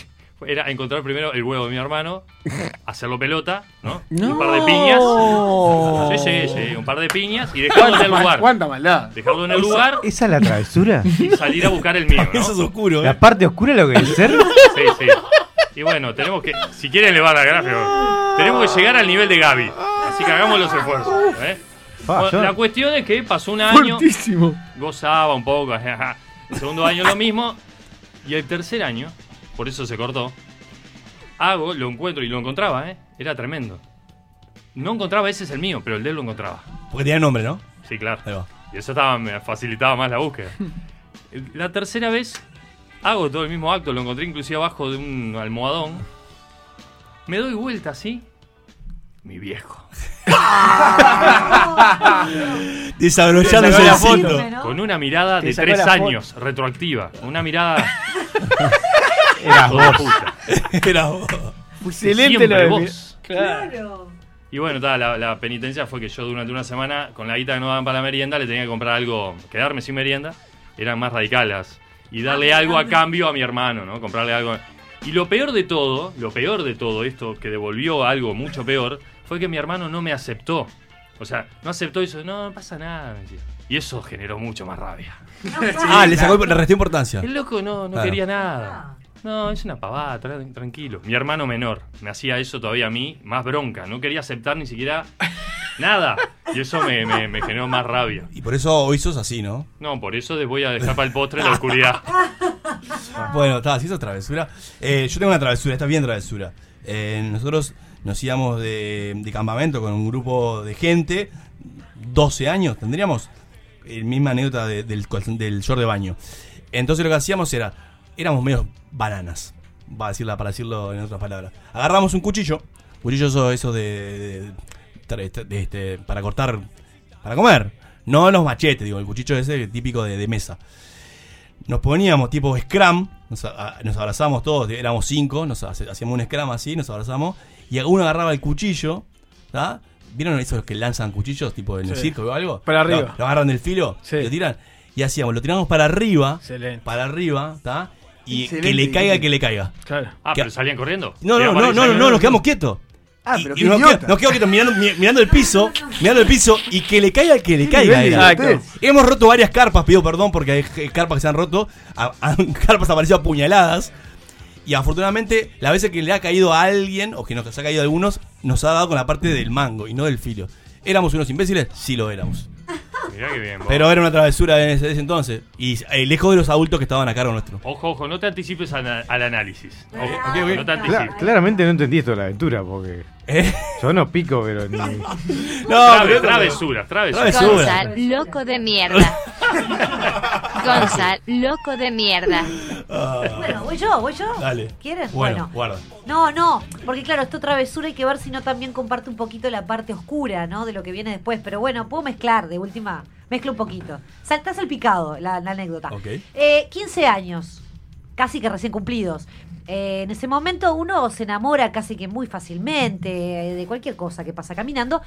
T: era encontrar primero el huevo de mi hermano, [LAUGHS] hacerlo pelota, ¿no? Un par de piñas. Sí, sí, sí, un par de piñas y dejarlo en el
B: ¿Cuánta
T: lugar.
B: cuánta maldad?
T: Dejarlo en el lugar
E: ¿Esa es la travesura?
T: y salir a buscar el mío, ¿no?
D: Eso es oscuro, ¿eh?
E: La parte oscura lo que es ser. [LAUGHS]
T: Sí, sí. Y bueno, tenemos que, si quieren elevar la gráfica, tenemos que llegar al nivel de Gaby. Así que hagamos los esfuerzos. ¿eh? Bueno, la cuestión es que pasó un año,
B: Fuertísimo.
T: gozaba un poco, [LAUGHS] el segundo año lo mismo, y el tercer año, por eso se cortó, hago, lo encuentro y lo encontraba, ¿eh? era tremendo. No encontraba, ese es el mío, pero el de él lo encontraba.
D: Porque tiene nombre, ¿no?
T: Sí, claro. Y eso estaba, me facilitaba más la búsqueda. [LAUGHS] La tercera vez hago todo el mismo acto, lo encontré inclusive abajo de un almohadón. Me doy vuelta así. Mi viejo. [LAUGHS] Sacó
D: el
T: foto, Con una mirada de tres años, retroactiva. Una mirada. [LAUGHS]
E: Eras vos.
T: puta. [LAUGHS]
D: Era vos.
C: Excelente
T: Siempre
C: lo de
T: vos.
A: Claro.
T: Y bueno, ta, la, la penitencia fue que yo durante una semana, con la guita que no daban para la merienda, le tenía que comprar algo, quedarme sin merienda, eran más radicales. Y darle algo a cambio a mi hermano, ¿no? Comprarle algo. Y lo peor de todo, lo peor de todo esto, que devolvió algo mucho peor, fue que mi hermano no me aceptó. O sea, no aceptó y dijo, no, no pasa nada. Y eso generó mucho más rabia.
D: Ah, [LAUGHS] le sacó, le restó importancia.
T: El loco no, no
D: Claro.
T: quería nada. No, es una pavada, tra- tranquilo. Mi hermano menor me hacía eso todavía a mí, más bronca. No quería aceptar ni siquiera [LAUGHS] nada. Y eso me, me- me generó más rabia.
D: Y por eso hoy sos así, ¿no?
T: No, por eso les voy a dejar para el postre la oscuridad. [LAUGHS]
D: Bueno, está, si eso es travesura. Eh, yo tengo una travesura, está bien travesura. Eh, nosotros nos íbamos de, de campamento con un grupo de gente, 12 años tendríamos, el misma anécdota de- del, del short de baño. Entonces lo que hacíamos era, éramos medio bananas, va a decirla para decirlo en otras palabras. Agarramos un cuchillo, cuchillo eso, eso de, de- de- de- este, para cortar, para comer, no los machetes, digo, el cuchillo ese típico de, mesa nos poníamos tipo scrum, nos, a- nos abrazamos todos, éramos cinco, nos hacíamos un scrum así, nos abrazamos, y uno agarraba el cuchillo, ¿tá? ¿Vieron esos que lanzan cuchillos tipo en el
C: Sí.
D: circo o algo?
C: Para arriba.
D: Lo, lo agarran del filo, y lo tiran, y hacíamos, lo tiramos para arriba,
C: Excelente.
D: para arriba, ¿está? Y
T: Excelente,
D: que le caiga, que le caiga.
C: Claro.
T: Ah,
D: Que-
T: pero salían corriendo.
D: No, no, no, no, no, nos quedamos quietos.
B: Ah,
D: Y-
B: pero
D: y
B: qué
D: nos, quedamos, nos quedamos quietos mirando, mi- mirando el piso, mirando el piso y que le caiga, que le caiga.
B: idiotez.
D: Hemos roto varias carpas, pido perdón porque hay carpas que se han roto, a- a- [LAUGHS] carpas aparecido apuñaladas. Y afortunadamente, las veces que le ha caído a alguien, o que nos ha caído a algunos, nos ha dado con la parte del mango y no del filo. ¿Éramos unos imbéciles? Sí lo éramos.
T: Mirá qué bien. vos.
D: Pero era una travesura en ese, ese entonces. Y eh, lejos de los adultos que estaban a cargo nuestro.
T: Ojo, ojo, no te anticipes al, al análisis. Ojo,
D: ok, ok.
T: No te
E: Cla-
T: anticipes.
E: claramente no entendí esto de la aventura, porque
D: ¿Eh?
E: yo no pico, pero ni. [LAUGHS]
D: No,
T: Trave-
D: pero-
T: travesuras, travesuras.
D: Travesura.
O: Gonzal, loco de mierda. [LAUGHS] Gonzal, loco de mierda.
A: Bueno, voy yo, voy yo.
D: Dale.
A: ¿Quieren?
D: Bueno, guarda.
A: No, no, porque claro, esto travesura hay que ver si no también comparte un poquito la parte oscura, ¿no? De lo que viene después. Pero bueno, puedo mezclar, de última, mezclo un poquito. Sal- Está salpicado la, la anécdota.
D: Ok.
A: Eh, 15 años, casi que recién cumplidos. Eh, en ese momento uno se enamora casi que muy fácilmente eh, de cualquier cosa que pasa caminando.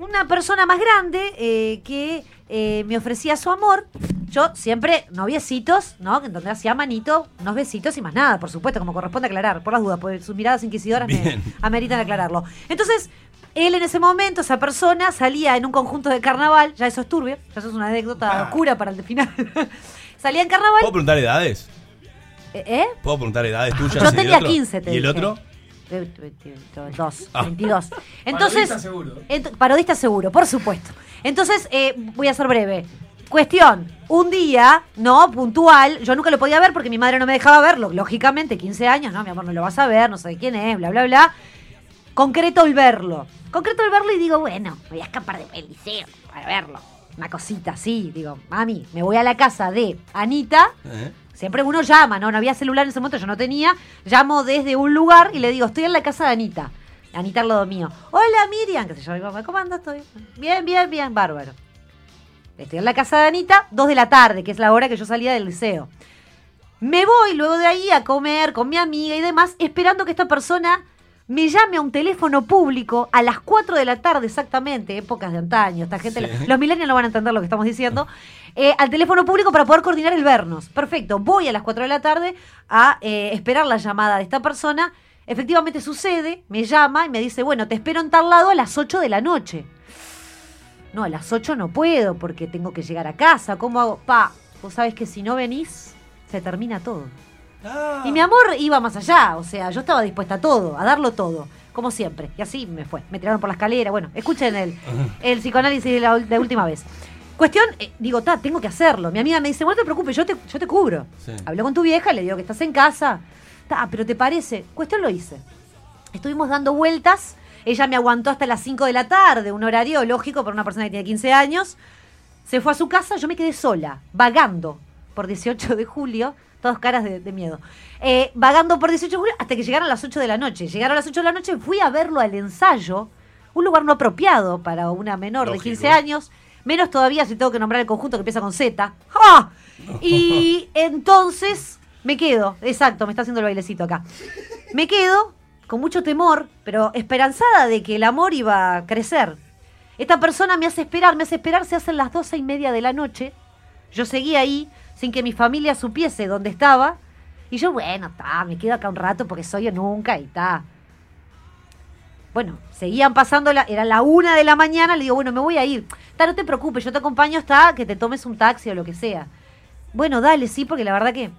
A: Una persona más grande eh, que eh, me ofrecía su amor. Yo siempre, noviecitos, ¿no? En donde hacía manito, unos besitos y más nada, por supuesto, como corresponde aclarar, por las dudas, porque sus miradas inquisidoras me [LAUGHS] ameritan aclararlo. Entonces, él en ese momento, esa persona, salía en un conjunto de carnaval, ya eso es turbio, ya eso es una anécdota oscura para el final. [LAUGHS] salía en carnaval.
D: ¿Puedo preguntar edades?
A: ¿Eh?
D: ¿Puedo preguntar edades tuyas?
A: Yo tenía
D: otro?
A: 15, te
D: ¿Y el
A: dije.
D: otro?
A: Eh, 22,
D: Ah.
A: 22. Entonces,
C: Parodista seguro.
A: ent- parodista seguro, por supuesto. Entonces, eh, voy a ser breve. Cuestión, un día, ¿no? Puntual, yo nunca lo podía ver porque mi madre no me dejaba verlo, lógicamente, 15 años, ¿no? Mi amor, no lo vas a ver, no sé quién es, bla, bla, bla. Concreto el verlo. Concreto el verlo y digo, bueno, me voy a escapar del liceo para verlo. Una cosita así, digo, mami, me voy a la casa de Anita,
D: ¿Eh?
A: Siempre uno llama, ¿no? No había celular en ese momento, yo no tenía. Llamo desde un lugar y le digo, estoy en la casa de Anita. Anita al lado mío. Hola Miriam, que se llama mi mamá. ¿Cómo andas? ¿Estoy? Bien, bien, bien, bárbaro. Estoy en la casa de Anita, dos de la tarde, que es la hora que yo salía del liceo. Me voy luego de ahí a comer con mi amiga y demás, esperando que esta persona me llame a un teléfono público a las 4 de la tarde exactamente, épocas de antaño. Esta gente,
U: Sí.
A: los millennials no van a entender lo que estamos diciendo. [LAUGHS] eh, al teléfono público para poder coordinar el vernos. Perfecto, voy a las 4 de la tarde a eh, esperar la llamada de esta persona. Efectivamente sucede, me llama y me dice, bueno, te espero en tal lado a las 8 de la noche. No, a las 8 no puedo porque tengo que llegar a casa. ¿Cómo hago? Pa, vos sabés que si no venís, se termina todo. Y mi amor iba más allá, o sea, yo estaba dispuesta a todo, a darlo todo, como siempre. Y así me fue. Me tiraron por la escalera. Bueno, escuchen el, [LAUGHS] el psicoanálisis de la, de última vez. Cuestión, eh, digo, ta, tengo que hacerlo. Mi amiga me dice, bueno, no te preocupes, yo te, yo te cubro.
D: Sí.
A: Habló con tu vieja, le digo que estás en casa. Ta, pero te parece. Cuestión lo hice. Estuvimos dando vueltas. Ella me aguantó hasta las 5 de la tarde, un horario lógico para una persona que tiene 15 años. Se fue a su casa, yo me quedé sola, vagando por 18 de julio, todas caras de, de miedo. Eh, vagando por 18 de julio hasta que llegaron las 8 de la noche. Llegaron a las 8 de la noche, fui a verlo al ensayo, un lugar no apropiado para una menor
U: Lógico.
A: de 15 años, menos todavía si tengo que nombrar el conjunto que empieza con Z. ¡Ja! Y [LAUGHS] entonces me quedo, exacto, me está haciendo el bailecito acá. Me quedo con mucho temor, pero esperanzada de que el amor iba a crecer. Esta persona me hace esperar, me hace esperar, se hacen las doce y media de la noche. Yo seguí ahí sin que mi familia supiese dónde estaba. Y yo, bueno, está, me quedo acá un rato porque soy yo nunca y está. Bueno, seguían pasando, la, era la una de la mañana, le digo, bueno, me voy a ir. Está, no te preocupes, yo te acompaño hasta que te tomes un taxi o lo que sea. Bueno, dale, sí, porque la verdad que...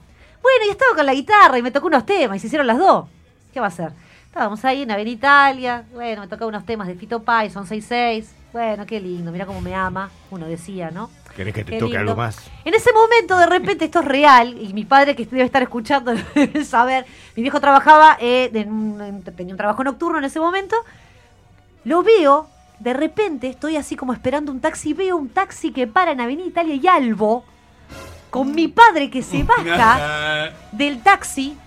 A: Bueno, y estaba con la guitarra y me tocó unos temas y se hicieron las dos. ¿Qué va a hacer? Estábamos ahí en Avenida Italia, bueno, me tocaba unos temas de Fito Pai, son 6-6. Bueno, qué lindo, mira cómo me ama, uno decía, ¿no?
E: ¿Querés que te toque algo más?
A: En ese momento, de repente, esto es real, y mi padre, que debe estar escuchando, debe [LAUGHS] saber. Mi viejo trabajaba, eh, en un- en- tenía un trabajo nocturno en ese momento. Lo veo, de repente, estoy así como esperando un taxi, veo un taxi que para en Avenida Italia y Albo, con mi padre que se baja [LAUGHS] del taxi,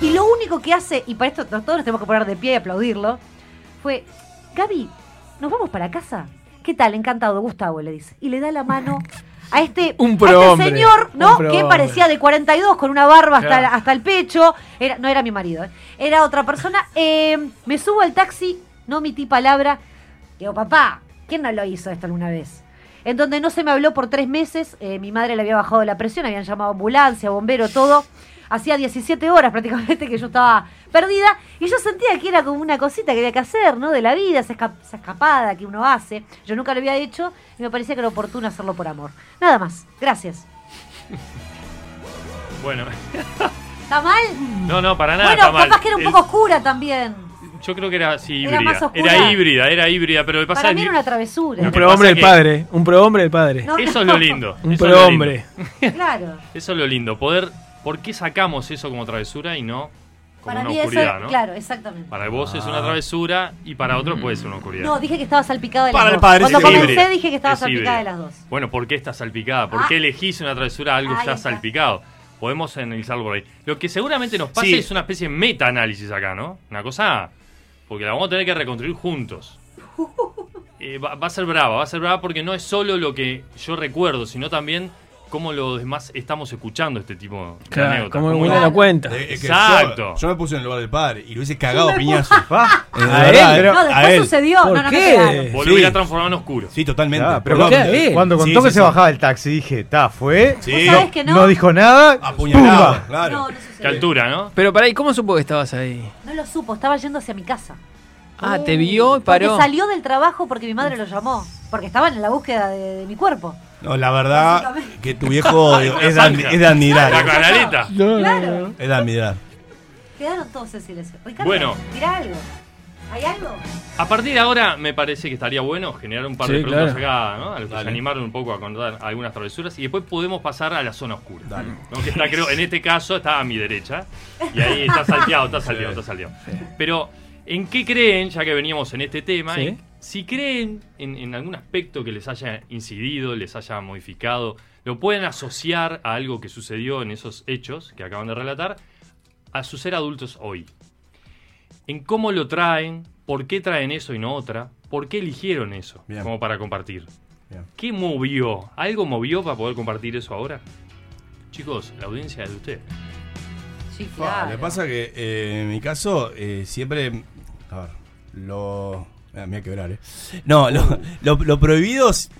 A: y lo único que hace, y para esto todos nos tenemos que poner de pie y aplaudirlo, fue, Gaby, ¿nos vamos para casa? ¿Qué tal? Encantado, Gustavo, le dice. Y le da la mano a este, [LAUGHS]
C: Un
A: a este señor,
C: un
A: ¿no? Que parecía de 42, con una barba hasta,
C: Claro.
A: hasta el pecho. Era, no era mi marido, ¿eh? era otra persona. Eh, me subo al taxi, no omití palabra. Digo, papá, ¿quién no lo hizo esto alguna vez? En donde no se me habló por tres meses, eh, mi madre le había bajado la presión, habían llamado ambulancia, bombero, todo. Hacía 17 horas prácticamente que yo estaba perdida y yo sentía que era como una cosita que había que hacer, ¿no? De la vida, esa, esca- esa escapada que uno hace. Yo nunca lo había hecho y me parecía que era oportuno hacerlo por amor. Nada más. Gracias.
T: Bueno,
A: ¿Está mal?
T: no, no, para nada.
A: bueno,
T: está mal.
A: capaz que era un
T: El-
A: poco oscura también.
T: Yo creo que era así
A: Era
T: híbrida.
A: más oscura.
T: Era híbrida, era híbrida, pero lo que pasa
A: Para mí era una travesura.
C: Un prohombre del padre. Un prohombre del padre.
A: No,
T: Eso es lo lindo.
C: Un
T: es
C: prohombre.
T: lindo.
A: Claro.
T: Eso es lo lindo. Poder. ¿Por qué sacamos eso como travesura y no como
A: Para
T: una
A: mí eso,
T: oscuridad, no?
A: claro, exactamente.
T: Para vos es
D: Ah.
T: una travesura y para otro puede ser una oscuridad.
A: No, dije que estaba salpicada de las
T: Para el
A: dos.
T: padre
A: Cuando
T: es
A: comencé dije que estaba
T: Es
A: salpicada de las dos.
T: Bueno, ¿por qué está salpicada? ¿Por
A: Ah.
T: qué elegís una travesura algo
A: Ahí
T: ya
A: está.
T: salpicado? Podemos analizarlo por ahí. Lo que seguramente nos pasa
D: Sí.
T: es una especie de meta-análisis acá, ¿no? Una cosa. Porque la vamos a tener que reconstruir juntos. [LAUGHS] Eh, va, va a ser brava, va a ser brava porque no es solo lo que yo recuerdo, sino también cómo los demás estamos escuchando este tipo de
C: Claro,
T: anécdotas.
C: cómo
T: Cómo
C: uno
T: lo-
C: cuenta.
D: Eh, es que
T: Exacto.
D: Yo, yo me puse en el lugar del padre y lo hubiese cagado a piñazo.
E: Ah,
D: Eh, de
C: ¿A él?
D: eh,
A: No,
D: a
A: después
D: él.
A: sucedió.
C: ¿Por
A: no, no,
C: qué?
T: Vos
D: Sí.
T: lo hubieras transformado en oscuro.
D: Sí, totalmente.
E: Ah, pero
C: ¿Por
E: cuando,
C: qué?
E: cuando contó
D: Sí,
E: que
D: sí,
E: se bajaba del taxi, dije, está, fue.
D: Sí.
A: ¿Vos sabés que no?
E: No dijo nada.
D: Apuñalado,
E: ¡pumba!
D: claro.
A: No, no
T: Qué altura, ¿no?
C: Pero para ahí, ¿cómo supo que estabas ahí?
A: No lo supo, estaba yendo hacia mi casa.
C: Ah, te vio y
A: Porque
C: paró.
A: salió del trabajo porque mi madre lo llamó. Porque estaban en la búsqueda de, de mi cuerpo.
D: No, la verdad que tu viejo [LAUGHS] es, es de admirar.
T: La canalita. [LAUGHS]
A: Claro.
D: Es de admirar.
A: Quedaron todos en silencio. Ricardo,
T: Bueno.
A: tira algo. ¿Hay algo?
T: A partir de ahora me parece que estaría bueno generar un par de preguntas
C: claro.
T: acá, ¿no? A los que se
D: Dale.
T: animaron un poco a contar algunas travesuras y después podemos pasar a la zona oscura. ¿no? Que está, creo, en este caso está a mi derecha y ahí está salteado, está salteado, está salteado. Pero, ¿en qué creen, ya que veníamos en este tema,
C: Sí.
T: en- si creen en, en algún aspecto que les haya incidido, les haya modificado, lo pueden asociar a algo que sucedió en esos hechos que acaban de relatar, a su ser adultos hoy? en cómo lo traen, por qué traen eso y no otra, por qué eligieron eso
D: Bien.
T: como para compartir.
D: Bien.
T: ¿Qué movió? ¿Algo movió para poder compartir eso ahora? Chicos, la audiencia es de usted.
A: Sí, claro.
D: Me pasa que eh, en mi caso eh, siempre. A ver, lo. Ah, me voy a quebrar, ¿eh? No, lo, lo, lo prohibido. es-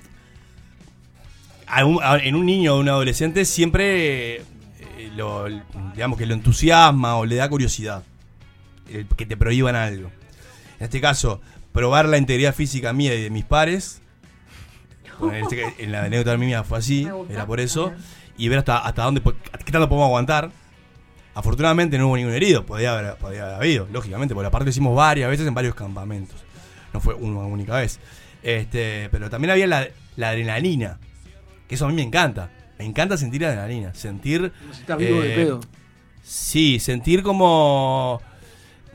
D: a un- a- en un niño o un adolescente siempre. eh, lo, digamos que lo entusiasma o le da curiosidad. el que te prohíban algo. En este caso, probar la integridad física mía y de mis pares. Bueno, en, este ca- en la anécdota mía fue así,
A: Me gusta.
D: era por eso.
A: Ajá.
D: Y ver hasta, hasta dónde, po- qué tanto podemos aguantar. Afortunadamente no hubo ningún herido, podía haber, podía haber habido, lógicamente, porque aparte lo hicimos varias veces en varios campamentos. No fue una única vez. Este, pero también había la, la adrenalina, que eso a mí me encanta. Me encanta sentir adrenalina, sentir...
C: Como si estás vivo de pedo.
D: Sí, sentir como...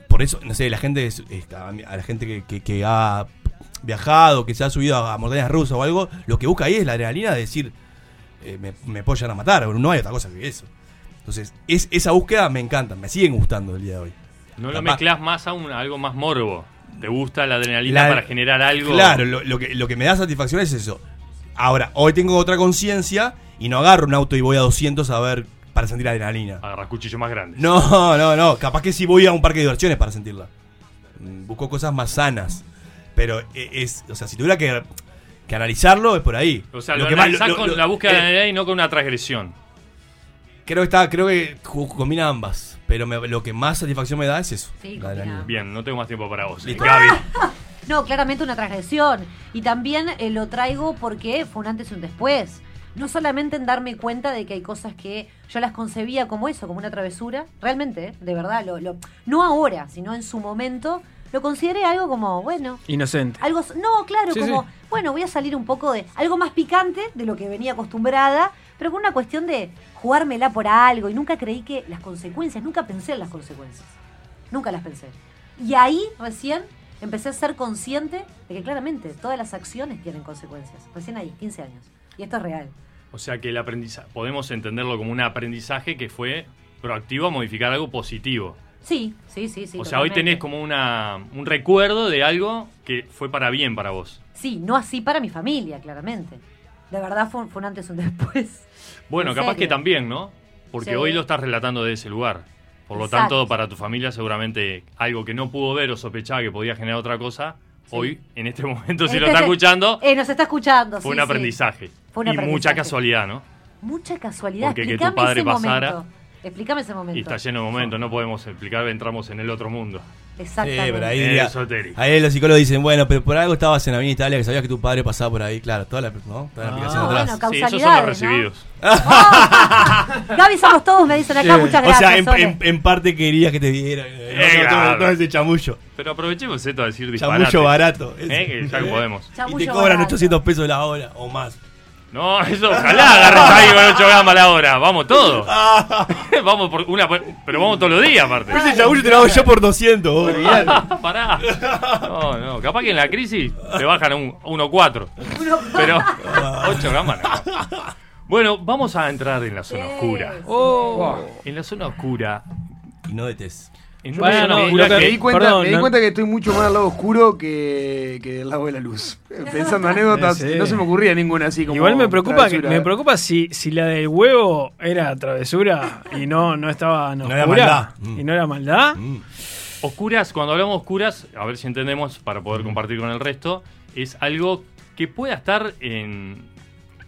D: Por eso, no sé, la gente, a la gente que, que- que ha viajado, que se ha subido a, a montañas rusas o algo, lo que busca ahí es la adrenalina de decir, eh, me, me puedo llegar a matar, no hay otra cosa que eso. Entonces, es, esa búsqueda me encanta, me siguen gustando el día de hoy.
T: No lo mezclas más a, un- a algo más morbo. ¿Te gusta la adrenalina
D: La-
T: para generar algo?
D: Claro, lo, lo que, lo que me da satisfacción es eso. Ahora, hoy tengo otra conciencia y no agarro un auto y voy a 200 a ver para sentir adrenalina.
T: Agarras cuchillos más grandes.
D: No, no, no. Capaz que sí voy a un parque de diversiones para sentirla. Mm, Busco cosas más sanas. Pero e- es, o sea, si tuviera que, que analizarlo, es por ahí.
T: O sea, lo,
D: que más- lo-
T: con la búsqueda
D: eh,
T: de la ley y no con una transgresión.
D: Creo que está, creo que combina ambas. Pero me- lo que más satisfacción me da es eso.
A: Sí,
D: la del
A: combina.
D: anime.
T: Bien, no tengo más tiempo para vos.
D: Listo.
T: Gaby. [LAUGHS]
A: No, claramente una transgresión. Y también eh, lo traigo porque fue un antes y un después. No solamente en darme cuenta de que hay cosas que yo las concebía como eso, como una travesura. Realmente, eh, de verdad, lo, lo- no ahora, sino en su momento, lo consideré algo como, bueno,
C: Inocente.
A: algo, no, claro,
C: Sí,
A: como,
C: sí.
A: bueno, voy a salir un poco de algo más picante de lo que venía acostumbrada, pero con una cuestión de jugármela por algo y nunca creí que las consecuencias, nunca pensé en las consecuencias. Nunca las pensé. Y ahí recién empecé a ser consciente de que claramente todas las acciones tienen consecuencias. Recién ahí, 15 años. Y esto es real.
T: O sea que el aprendizaje, podemos entenderlo como un aprendizaje que fue proactivo a modificar algo positivo.
A: Sí, sí, sí, sí.
T: o sea, hoy tenés como una, un recuerdo de algo que fue para bien para vos.
A: Sí, no así para mi familia, claramente. De verdad fue, un- fue un antes y un después. [LAUGHS]
T: Bueno,
A: ¿En
T: capaz
A: serio?
T: que también, ¿no? Porque
A: Sí.
T: hoy lo estás relatando de ese lugar. Por lo
A: Exacto.
T: tanto, para tu familia seguramente algo que no pudo ver o sospechaba que podía generar otra cosa, hoy, en este [LAUGHS] momento, si lo
A: Este
T: está escuchando,
A: Eh, nos está escuchando.
T: fue
A: sí,
T: un aprendizaje.
A: Fue un
T: y mucha casualidad, ¿no?
A: Mucha casualidad.
T: Porque que tu padre
A: ese
T: pasara-
A: momento. Explícame ese momento.
T: Y está lleno de momentos, no podemos explicar, entramos en el otro mundo.
A: Exactamente.
D: Sí, pero ahí,
T: Eh,
D: diría-
T: esotérico.
D: ahí los psicólogos dicen, bueno, pero por algo estabas en la Avenida Italia, que sabías que tu padre pasaba por ahí, claro, toda la, ¿no? Toda la aplicación
A: Ah,
D: atrás.
A: bueno,
T: Sí, esos son los
A: ¿no? Gaby somos todos, me dicen acá, muchas
D: o
A: gracias.
D: sea, en, en- en parte querías que te diera. eh, no,
T: Eh,
D: no,
T: claro.
D: todo, todo ese chamullo.
T: Pero aprovechemos esto a decir disparate.
D: Chamullo barato.
T: Eh, que ya que podemos.
D: Y
A: Chamullo
D: te cobran
A: barato.
D: 800 pesos la hora o más.
T: No, eso ojalá agarres ahí con 8 gramas la hora. Vamos todos. [LAUGHS] vamos por una, pero vamos todos los días aparte.
D: Pero ese chamullo te lo hago yo por 200. vos.
T: Pará. No, no, capaz que en la crisis te bajan a un 1.4. Pero 8 gramas no. Bueno, vamos a entrar en la zona oscura.
C: Oh.
T: En la zona oscura.
D: Y no de test.
B: Yo
T: una
B: me-
T: oscura que-
B: di cuenta,
C: perdón,
B: me di
C: no-
B: cuenta que estoy mucho más al lado oscuro que, que del lado de la luz. [LAUGHS] Pensando anécdotas,
C: Sí.
B: no se me ocurría ninguna así como.
C: Igual me preocupa que, me preocupa si, si la del huevo era travesura y no, no estaba no,
D: No era
C: oscura,
D: maldad. Mm.
C: y no era maldad.
T: Oscuras, cuando hablamos oscuras, a ver si entendemos para poder compartir con el resto, es algo que pueda estar en,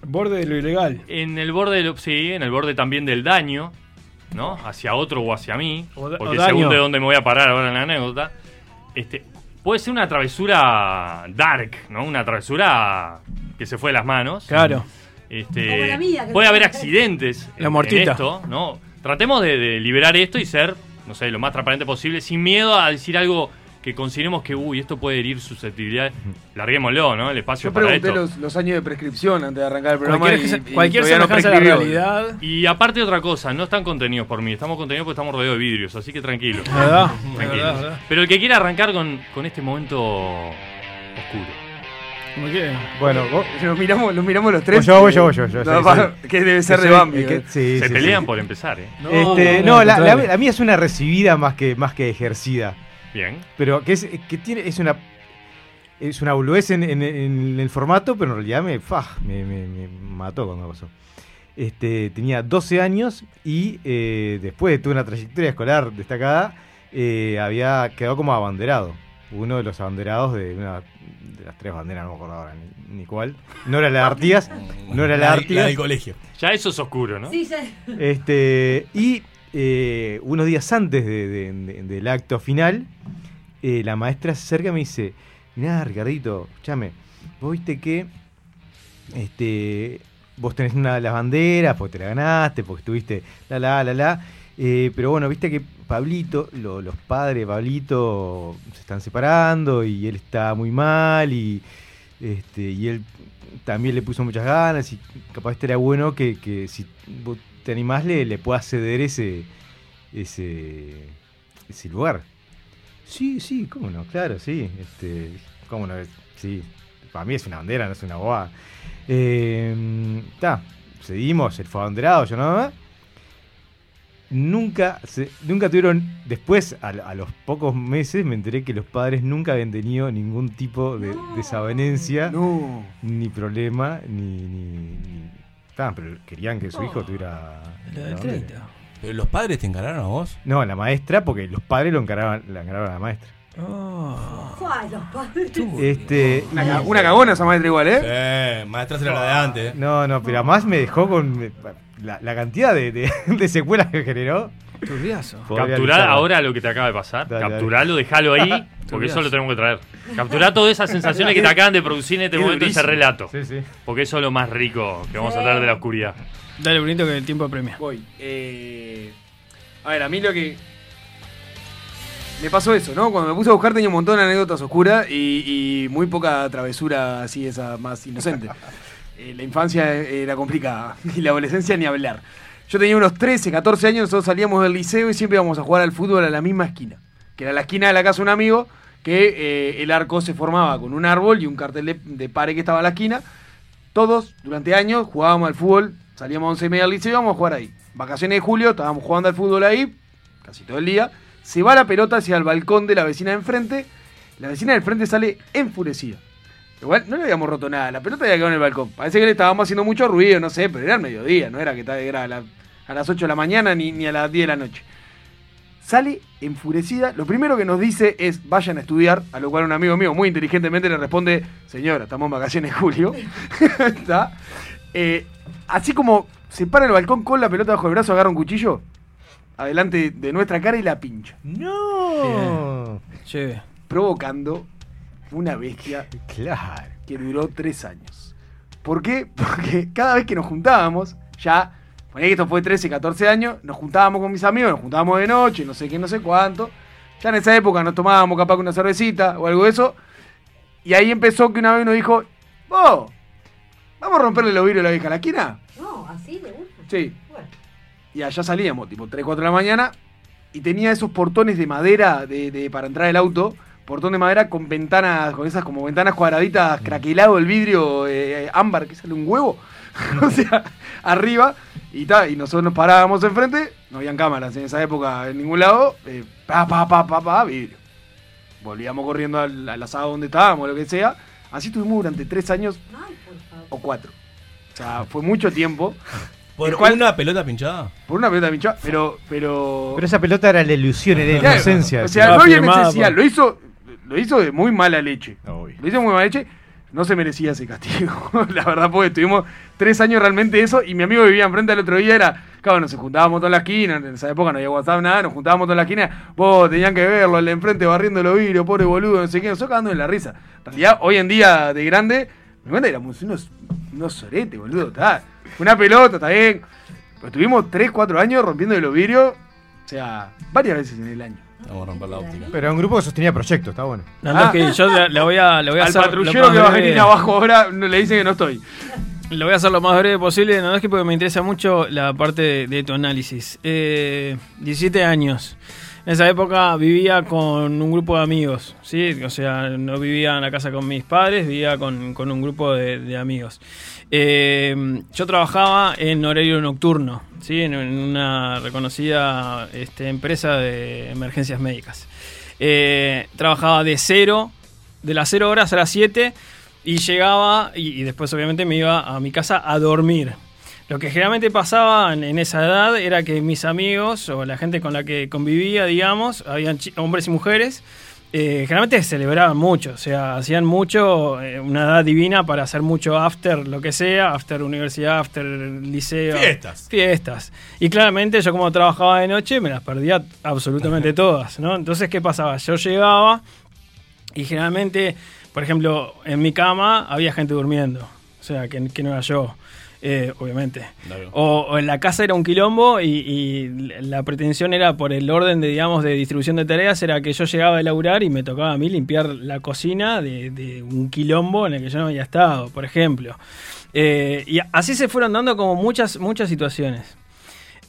C: Borde de lo ilegal.
T: en el borde, de lo- sí, en el borde también del daño, ¿no? Hacia otro o hacia mí,
C: O
T: porque
C: daño.
T: según de dónde me voy a parar ahora en la anécdota, este, puede ser una travesura dark, ¿no? Una travesura que se fue de las manos.
C: Claro.
T: Este,
A: mía,
T: puede haber accidentes
C: La
T: en-
C: mortita.
T: en esto, ¿no? Tratemos de, de liberar esto y ser, no sé, lo más transparente posible, sin miedo a decir algo que consideremos que, uy, esto puede herir susceptibilidades. Larguémoslo, ¿no? El espacio
B: Yo
T: para
B: pregunté
T: esto.
B: los, los años de prescripción antes de arrancar el programa.
C: Cualquier,
B: y- y
C: cualquier
B: no
C: semejanza a la realidad.
T: Y aparte otra cosa, no están contenidos por mí, estamos contenidos porque estamos rodeados de vidrios, así que
C: verdad,
T: Tranquilos.
C: verdad.
T: Pero el que quiera arrancar con, con este momento oscuro.
C: ¿Cómo que?
E: Bueno, vos-
B: Los miramos, los miramos los tres.
E: Voy yo, voy yo, voy yo, yo,
B: No,
E: sí,
B: pa-
E: sí.
B: Que debe ser
E: Yo
B: de Bambi.
E: que-
B: eh.
E: sí,
T: Se
E: sí,
T: pelean
E: sí.
T: por empezar, ¿eh?
E: Este,
C: no,
E: no,
C: al
E: la, la mía es una recibida más que, más que ejercida.
T: Bien.
E: Pero que es que tiene es una es una boludez en, en- en el formato, pero en realidad me, faj, me, me- me mató cuando pasó. Este, tenía 12 años y eh, después de toda una trayectoria escolar destacada, eh, había quedado como abanderado. Uno de los abanderados de una de las tres banderas, no me acuerdo ahora ni, ni cuál. No era la de Artigas, no era la de
D: La, del colegio.
T: Ya eso es oscuro, ¿no?
A: Sí, ya-
E: Este, y eh, unos días antes de- de- de- del acto final, eh, la maestra se acerca y me dice, mirá, Ricardito, escúchame, vos viste que este, vos tenés una de las banderas, porque te la ganaste, porque estuviste la, la, la, la, eh, pero bueno, viste que Pablito, lo- los padres de Pablito se están separando y él está muy mal y, este, y él también le puso muchas ganas y capaz estaría bueno que, que si vos te animás le, le puedas ceder ese, ese, ese lugar. Sí, sí, cómo no, claro, sí. Este, cómo no, sí. Para mí es una bandera, no es una bobada. Eh, ta, seguimos, él fue abanderado, yo nada Nunca, se- nunca tuvieron, después, a, a los pocos meses, me enteré que los padres nunca habían tenido ningún tipo de desavenencia,
B: No.
E: ni problema, ni... ni, ni- pero querían que su hijo tuviera...
C: La
E: la
C: del
E: bandera.
C: 30.
D: ¿Pero los padres te encararon a vos?
E: No, la maestra, porque los padres lo encaraban, la encaraban a la maestra.
C: Oh.
A: Ay, los padres.
E: Este,
B: Una, ca- una cagona esa maestra igual, ¿eh?
D: Eh, maestra será la de antes. eh.
E: No, no, pero además me dejó con. la, la cantidad de, de- [LAUGHS] de secuelas que generó.
C: Turbiazo.
T: Capturar ahora lo que te acaba de pasar.
E: Dale, dale.
T: capturarlo, dejalo ahí, [LAUGHS] porque
C: Turbiazo.
T: eso lo tenemos que traer. Capturar todas esas sensaciones que te acaban de producir en este
B: Es
T: momento ese relato.
E: Sí, sí.
T: Porque eso es lo más rico que vamos a traer de la oscuridad.
C: Dale, Brunito, que el tiempo apremia.
B: Voy. Eh, a ver, a mí lo que. Me pasó eso, ¿no? Cuando me puse a buscar tenía un montón de anécdotas oscuras y, y muy poca travesura así, esa más inocente. [LAUGHS] Eh, la infancia era complicada [LAUGHS] y la adolescencia ni hablar. Yo tenía unos 13, 14 años, nosotros salíamos del liceo y siempre íbamos a jugar al fútbol a la misma esquina. Que era la esquina de la casa de un amigo, que eh, el arco se formaba con un árbol y un cartel de, de pare que estaba a la esquina. Todos, durante años, jugábamos al fútbol, salíamos a 11 y media al liceo y íbamos a jugar ahí. Vacaciones de julio, estábamos jugando al fútbol ahí, casi todo el día. Se va la pelota hacia el balcón de la vecina de enfrente. La vecina del frente sale enfurecida. Igual no le habíamos roto nada, la pelota había quedado en el balcón. Parece que le estábamos haciendo mucho ruido, no sé, pero era el mediodía, no era que era a, la- a las 8 de la mañana ni, ni a las 10 de la noche. Sale enfurecida, lo primero que nos dice es vayan a estudiar, a lo cual un amigo mío muy inteligentemente le responde, señora, estamos en vacaciones de julio. [LAUGHS] Está. Eh, así como se para el balcón con la pelota bajo el brazo, agarra un cuchillo, adelante de nuestra cara y la pincha.
E: No.
C: Che.
B: Provocando una bestia [LAUGHS]
E: Claro.
B: que duró tres años. ¿Por qué? Porque cada vez que nos juntábamos, ya, poné que esto fue 13, 14 años, nos juntábamos con mis amigos, nos juntábamos de noche, no sé qué, no sé cuánto. Ya en esa época nos tomábamos capaz que una cervecita o algo de eso. Y ahí empezó que una vez nos dijo, vos, ¿vamos a romperle los vidrios a la vieja a la esquina?
A: No, así de gusta.
B: Sí. Y allá salíamos, tipo 3, 4 de la mañana, y tenía esos portones de madera de, de- para entrar el auto, portón de madera con ventanas, con esas como ventanas cuadraditas, craquelado el vidrio eh, ámbar, que sale un huevo, [LAUGHS] o sea, arriba, y ta, y nosotros nos parábamos enfrente, no habían cámaras en esa época en ningún lado, eh, pa, pa, pa, pa, pa, vidrio. Volvíamos corriendo al, al asado donde estábamos, lo que sea. Así estuvimos durante tres años o cuatro. O sea, fue mucho tiempo.
D: ¿Por
B: cual-
D: una pelota pinchada?
B: por una pelota pinchada, pero, pero.
E: Pero esa pelota era la ilusión, era la
B: Claro,
E: inocencia.
B: O sea, no había necesidad. Lo hizo, lo hizo de muy mala leche. Lo hizo de muy mala leche. No se merecía ese castigo. [LAUGHS] la verdad, porque estuvimos tres años realmente eso. Y mi amigo vivía enfrente al otro día. Era, claro, nos juntábamos toda la esquina. En esa época no había WhatsApp, nada. Nos juntábamos toda la esquina. Vos tenían que verlo, el de enfrente barriendo los vidrios, pobre boludo, no sé qué. Nosotros cagando en la risa. En realidad, hoy en día de grande, me cuenta que éramos unos, unos soretes, boludo. Está, una pelota, está bien. Pero estuvimos 3, 4 años rompiendo los vidrios. O sea, varias veces en el año.
D: Vamos a romper la óptica.
E: Pero era un grupo que sostenía proyectos, está bueno.
C: No, no, que yo le, le voy a, le voy a
B: Al
C: hacer. lo
B: patrullero que va a venir abajo ahora le dicen que no estoy.
C: Lo voy a hacer lo más breve posible, no es que porque me interesa mucho la parte de, de tu análisis. Eh, 17 años. En esa época vivía con un grupo de amigos, ¿sí? O sea, no vivía en la casa con mis padres, vivía con, un grupo de, amigos. Eh, yo trabajaba en horario nocturno, ¿sí? En, una reconocida este, empresa de emergencias médicas. Eh, trabajaba de cero, de las 0 horas a las 7 y llegaba y después obviamente me iba a mi casa a dormir. Lo que generalmente pasaba en, esa edad era que mis amigos o la gente con la que convivía, digamos, habían hombres y mujeres, eh, generalmente celebraban mucho, o sea, hacían mucho, eh, una edad divina para hacer mucho after, lo que sea, after universidad, after liceo.
D: Fiestas.
C: Fiestas. Y claramente yo como trabajaba de noche me las perdía absolutamente todas, ¿no? Entonces, ¿qué pasaba? Yo llegaba y generalmente, por ejemplo, en mi cama había gente durmiendo, o sea, que, que no era yo. Eh, obviamente. O, o en la casa era un quilombo y, y la pretensión era por el orden de, digamos, de distribución de tareas, era que yo llegaba a laburar y me tocaba a mí limpiar la cocina de, de un quilombo en el que yo no había estado, por ejemplo. Eh, y así se fueron dando como muchas, muchas situaciones.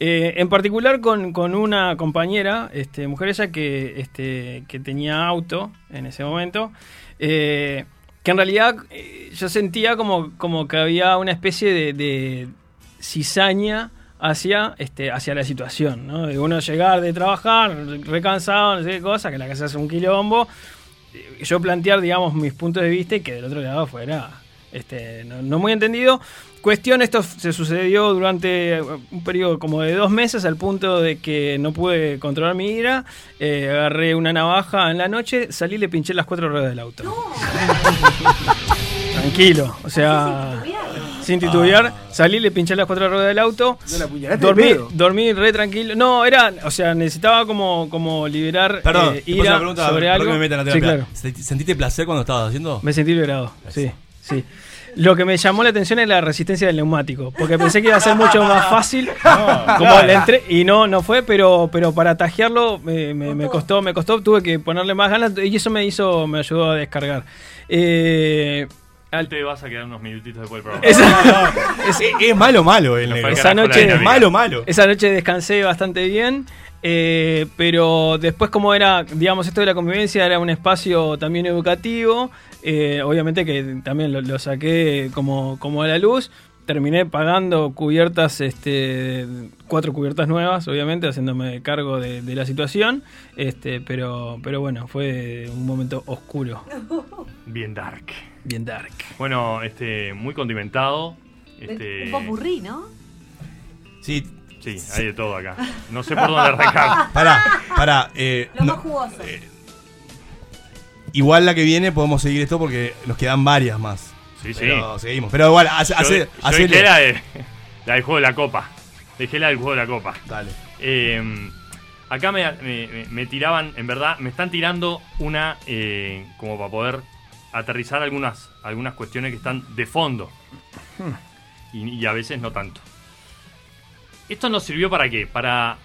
C: Eh, en particular con, con una compañera, este, mujer ella que, este, que tenía auto en ese momento, eh, que en realidad eh, yo sentía como, como que había una especie de, cizaña hacia, este, hacia la situación, ¿no? De uno llegar de trabajar, recansado, no sé qué cosa, que la casa es un quilombo, eh, yo plantear, digamos, mis puntos de vista y que del otro lado fuera este, no, no muy entendido. Cuestión, esto se sucedió durante un periodo como de dos meses al punto de que no pude controlar mi ira. eh, agarré una navaja en la noche, salí y le pinché las cuatro ruedas del auto. [LAUGHS] Tranquilo, o sea... Sin titubear. Salí, le pinché las cuatro ruedas del auto.
B: No
C: Dormí, dormí re tranquilo. No, era, o sea, necesitaba como, como liberar
D: Perdón,
C: eh,
D: ¿te puedo hacer
C: ira sobre algo.
D: me meta en la
C: sí,
D: terapia.
C: claro.
D: ¿Senti- ¿Sentiste placer cuando estabas haciendo?
C: Me sentí liberado, sí, sí. Lo que me llamó la atención es la resistencia del neumático, porque pensé que iba a ser mucho más fácil, [LAUGHS] como
D: claro.
C: le entré, y no, no fue, pero, pero para tajearlo me, me- me costó, me costó, tuve que ponerle más ganas y eso me hizo, me ayudó a descargar. Eh,
T: Al te vas a quedar unos minutitos después del programa.
C: Esa- [LAUGHS]
D: es, es malo, malo el
T: Nos
D: negro.
C: esa noche,
T: dinámica.
D: malo, malo.
C: Esa noche descansé bastante bien. Eh, pero después como era, digamos, esto de la convivencia era un espacio también educativo, eh, obviamente que también lo, lo saqué como, como a la luz, terminé pagando cubiertas, este, cuatro cubiertas nuevas, obviamente, haciéndome cargo de, de la situación, este, pero, pero bueno, fue un momento oscuro, [LAUGHS]
T: Bien dark.
C: bien dark.
T: Bueno, este, muy condimentado. Este,
A: Un popurrí, ¿no?
D: Sí,
T: Sí, hay de todo acá. No sé por dónde arrancar. [LAUGHS]
D: pará, pará. eh,
A: Lo
D: no-
A: más jugoso.
D: igual la que viene podemos seguir esto porque nos quedan varias más.
T: Sí, sí.
D: Pero seguimos. Pero igual, hace,
T: Yo,
D: hace,
T: yo
D: hacele.
T: dejé la, de- la del juego de la copa. Dejé la del juego de la copa.
D: Dale.
T: Eh, acá me, me- me- me tiraban, en verdad, me están tirando una eh, como para poder aterrizar algunas, algunas cuestiones que están de fondo. Y, y a veces no tanto. ¿Esto nos sirvió para qué? Para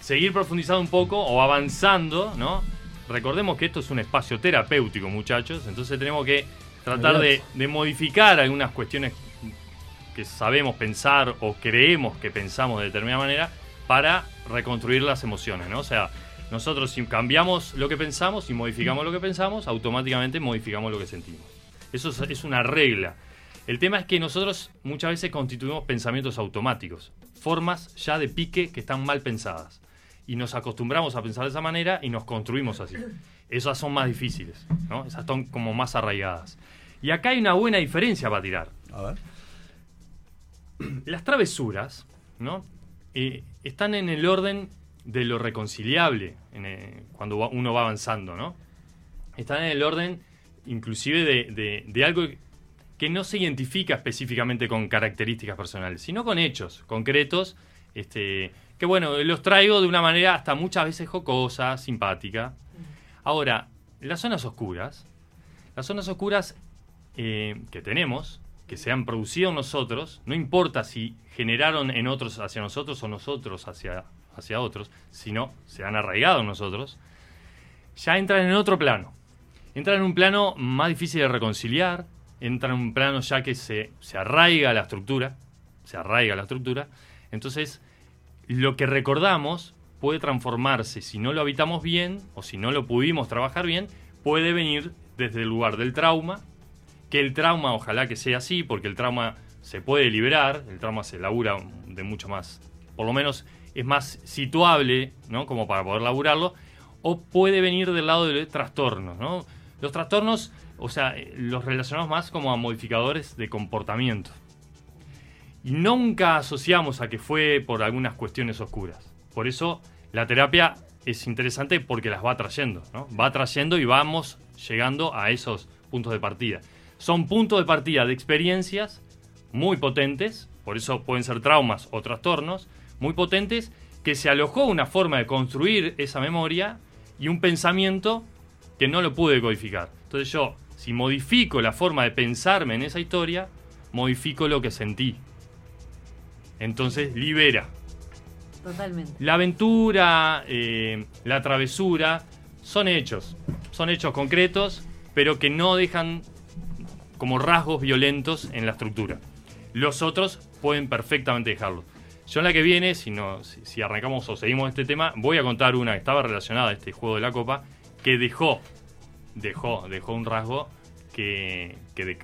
T: seguir profundizando un poco o avanzando, ¿no? Recordemos que esto es un espacio terapéutico, muchachos. Entonces tenemos que tratar de, de modificar algunas cuestiones que sabemos pensar o creemos que pensamos de determinada manera para reconstruir las emociones, ¿no? O sea, nosotros si cambiamos lo que pensamos y modificamos lo que pensamos, automáticamente modificamos lo que sentimos. Eso es, es una regla. El tema es que nosotros muchas veces constituimos pensamientos automáticos, formas ya de pique que están mal pensadas. Y nos acostumbramos a pensar de esa manera y nos construimos así. Esas son más difíciles, ¿no? Esas son como más arraigadas. Y acá hay una buena diferencia para tirar.
D: A ver.
T: Las travesuras, ¿no? Eh, están en el orden de lo reconciliable en, eh, cuando uno va avanzando, ¿no? Están en el orden inclusive de, de- de algo que no se identifica específicamente con características personales, sino con hechos concretos, este, que bueno, los traigo de una manera hasta muchas veces jocosa, simpática. Ahora, las zonas oscuras, las zonas oscuras eh, que tenemos, que se han producido nosotros, no importa si generaron en otros hacia nosotros o nosotros hacia, hacia otros, sino se han arraigado en nosotros, ya entran en otro plano. Entran en un plano más difícil de reconciliar, entran en un plano ya que se, se arraiga la estructura, se arraiga la estructura, entonces lo que recordamos puede transformarse, si no lo habitamos bien o si no lo pudimos trabajar bien, puede venir desde el lugar del trauma, que el trauma ojalá que sea así, porque el trauma se puede liberar, el trauma se labura de mucho más, por lo menos es más situable, ¿no? Como para poder laburarlo, o puede venir del lado de trastornos, ¿no? Los trastornos, o sea, eh, los relacionamos más como a modificadores de comportamiento. Y nunca asociamos a que fue por algunas cuestiones oscuras. Por eso la terapia es interesante porque las va trayendo, ¿no? Va trayendo y vamos llegando a esos puntos de partida. Son puntos de partida de experiencias muy potentes, por eso pueden ser traumas o trastornos, muy potentes, que se alojó una forma de construir esa memoria y un pensamiento que no lo pude codificar. Entonces yo, si modifico la forma de pensarme en esa historia, modifico lo que sentí. Entonces libera.
A: Totalmente.
T: La aventura, eh, la travesura, son hechos. Son hechos concretos, pero que no dejan como rasgos violentos en la estructura. Los otros pueden perfectamente dejarlo. Yo en la que viene, si, no, si, si arrancamos o seguimos este tema, voy a contar una que estaba relacionada a este juego de la copa, que dejó, dejó, dejó un rasgo que, que de-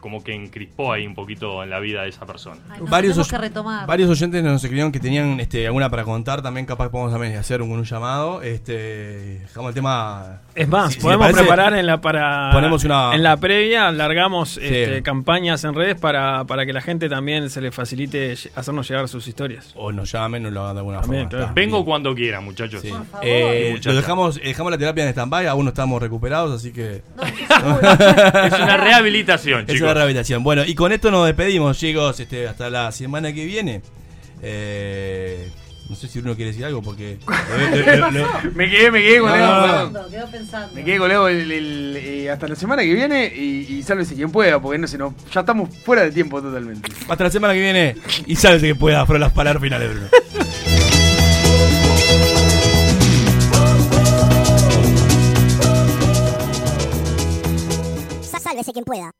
T: como que encrispó ahí un poquito en la vida de esa persona.
A: Ay, no,
D: varios,
A: que retomar.
D: varios oyentes nos escribieron que tenían este, alguna para contar. También capaz podemos también hacer un, un llamado. Este, dejamos el tema.
C: Es más,
D: si-
C: podemos preparar en la para
D: ponemos una-
C: en la previa, largamos
D: Sí.
C: este, campañas en redes para, para que la gente también se le facilite hacernos llegar sus historias.
D: O nos llamen o lo hagan de alguna
C: También,
D: forma.
C: claro.
T: Vengo cuando quieran, muchachos.
D: Sí.
A: favor.
D: Eh, lo dejamos, dejamos la terapia en stand-by, aún no estamos recuperados, así que. [LAUGHS]
T: Es una rehabilitación, chicos.
D: Rehabilitación. Bueno, y con esto nos despedimos, chicos. Este, hasta la semana que viene. Eh, no sé si uno quiere decir algo porque. [LAUGHS]
B: me quedé, me quedé con
D: No,
B: Leo,
D: no, no.
A: pensando.
B: Me quedé con Leo el- el- eh, hasta la semana que viene y, y sálvese quien pueda, porque no ya estamos fuera de tiempo totalmente.
D: Hasta la semana que viene. Y sálvese que pueda. Fueron las palabras finales, Bruno.
V: Sálvese quien pueda.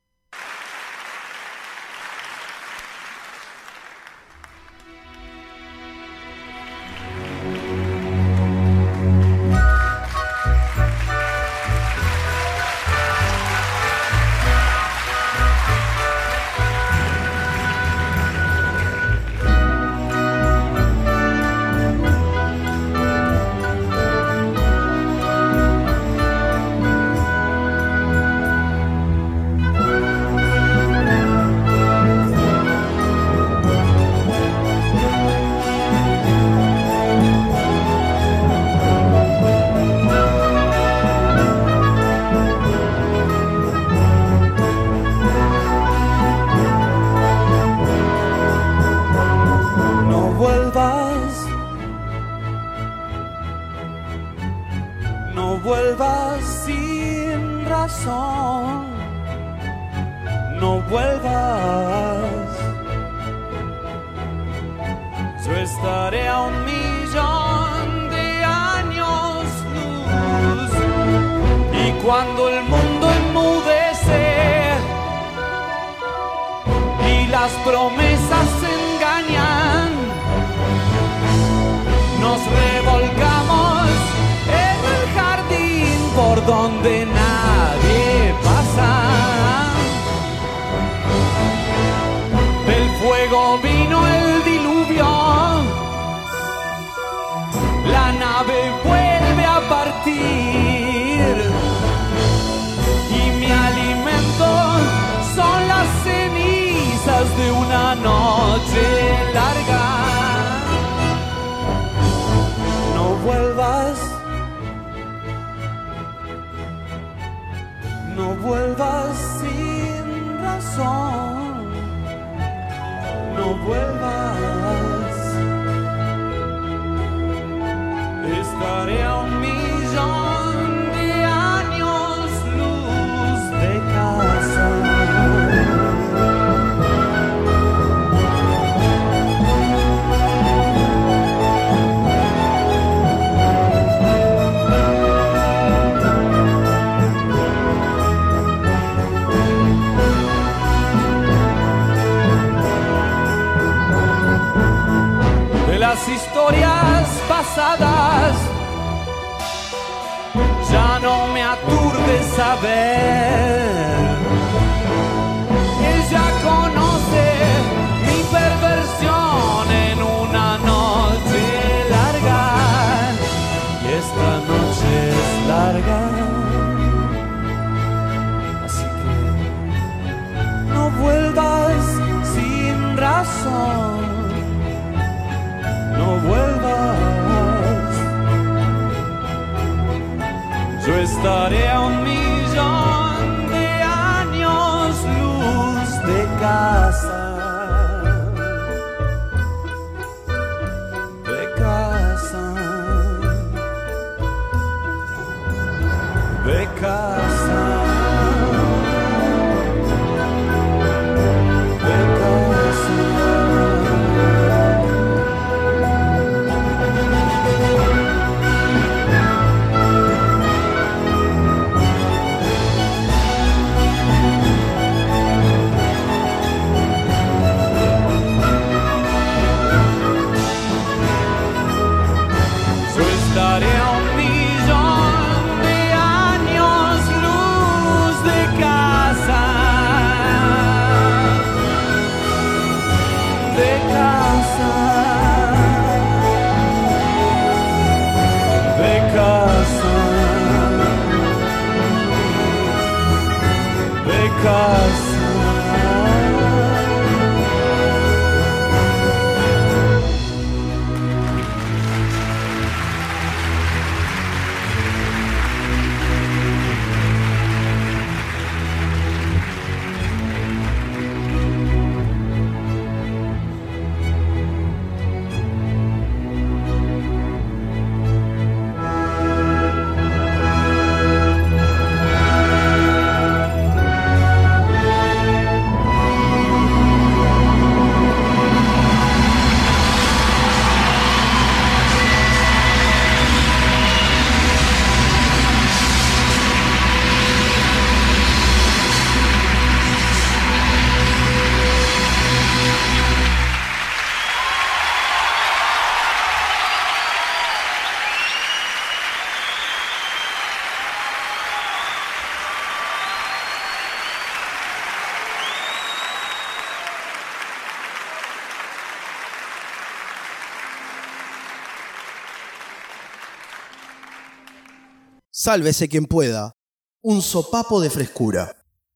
W: Las historias pasadas. Ya no me aturde saber. vuelvas. Yo estaré a un millón de años luz de casa. De casa. De casa.
J: Sálvese quien pueda. Un sopapo de frescura.